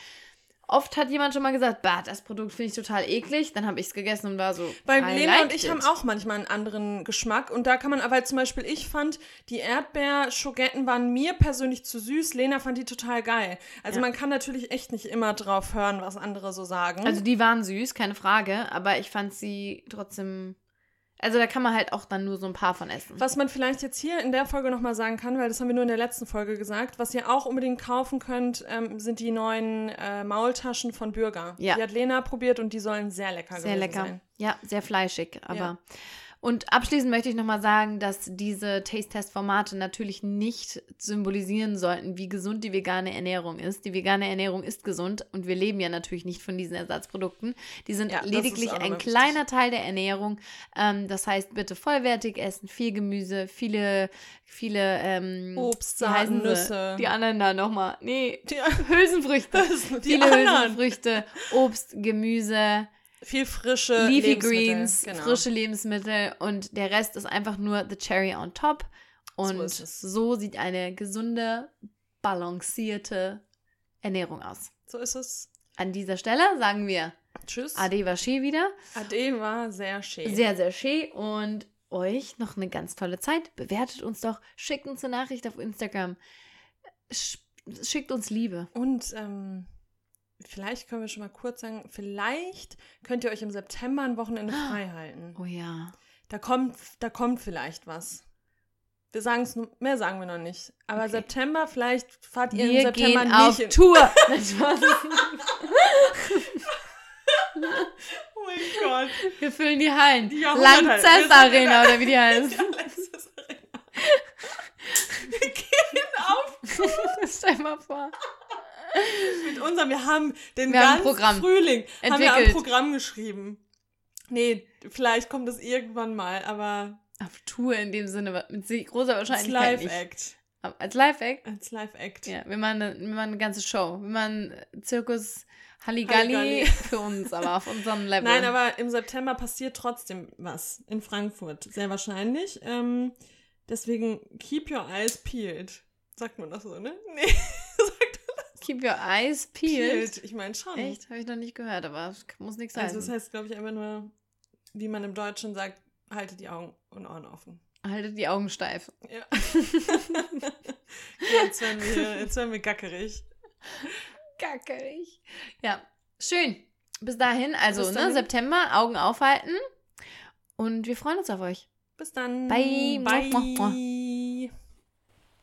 oft hat jemand schon mal gesagt, bah, das Produkt finde ich total eklig, dann habe ich es gegessen und war so, Weil I Lena und ich it. haben auch manchmal einen anderen Geschmack. Und da kann man, weil zum Beispiel ich fand, die Erdbeer-Schogetten waren mir persönlich zu süß. Lena fand die total geil. Also Ja. man kann natürlich echt nicht immer drauf hören, was andere so sagen. Also die waren süß, keine Frage, aber ich fand sie trotzdem, also da kann man halt auch dann nur so ein paar von essen. was man vielleicht jetzt hier in der Folge nochmal sagen kann, weil das haben wir nur in der letzten Folge gesagt, was ihr auch unbedingt kaufen könnt, ähm, sind die neuen äh, Maultaschen von Bürger. Ja. Die hat Lena probiert und die sollen sehr lecker Sehr gewesen lecker. sein. Ja, sehr fleischig, aber. Ja. Und abschließend möchte ich nochmal sagen, dass diese Taste-Test-Formate natürlich nicht symbolisieren sollten, wie gesund die vegane Ernährung ist. Die vegane Ernährung ist gesund und wir leben ja natürlich nicht von diesen Ersatzprodukten. Die sind Ja, lediglich ein kleiner Teil der Ernährung. Ähm, das heißt, bitte vollwertig essen, viel Gemüse, viele, viele ähm, Obst, Saaten? Nüsse. Die anderen da nochmal. Nee, Die, Hülsenfrüchte. die viele anderen. Hülsenfrüchte, Obst, Gemüse, Viel frische Leafy Lebensmittel, Greens, genau. frische Lebensmittel und der Rest ist einfach nur the cherry on top. Und So so, sieht eine gesunde, balancierte Ernährung aus. So ist es. An dieser Stelle sagen wir Tschüss. Ade Vaché wieder. Ade war sehr schön. Sehr, sehr schön und euch noch eine ganz tolle Zeit. Bewertet uns doch, schickt uns eine Nachricht auf Instagram. Sch schickt uns Liebe. Und ähm, vielleicht können wir schon mal kurz sagen, vielleicht könnt ihr euch im September ein Wochenende frei halten. Oh ja. Da kommt, da kommt vielleicht was. Wir sagen es, mehr sagen wir noch nicht. Aber Okay. September, vielleicht fahrt ihr im Wir September gehen nicht auf in- Tour. Oh mein Gott. Wir füllen die Hallen. Die sind Arena oder wie die heißt. Wir gehen auf Stell dir mal vor. mit unserem, wir haben den Wir haben ganzen Programm Frühling haben wir ein entwickelt. Programm geschrieben. Nee, vielleicht kommt das irgendwann mal, aber Auf Tour in dem Sinne, mit großer als Wahrscheinlichkeit nicht. Live-Act. Als Live-Act? Als Live-Act. Ja, wir machen, eine, wir machen eine ganze Show. Wir machen Zirkus Halligalli, Halligalli. für uns, aber auf unserem Level. Nein, aber im September passiert trotzdem was in Frankfurt. Sehr wahrscheinlich. Ähm, deswegen keep your eyes peeled. Sagt man das so, ne? Nee, Keep your eyes peeled. peeled. Ich meine schon. Echt? Habe ich noch nicht gehört, aber es muss nichts sein. Also das heißt, glaube ich, einfach nur, wie man im Deutschen sagt, haltet die Augen und Ohren offen. Haltet die Augen steif. Ja. jetzt, werden wir, jetzt werden wir gackerig. Gackerig. Ja, schön. Bis dahin, also Bis Ne, dahin. September, Augen aufhalten. Und wir freuen uns auf euch. Bis dann. Bye. Bye. Muah.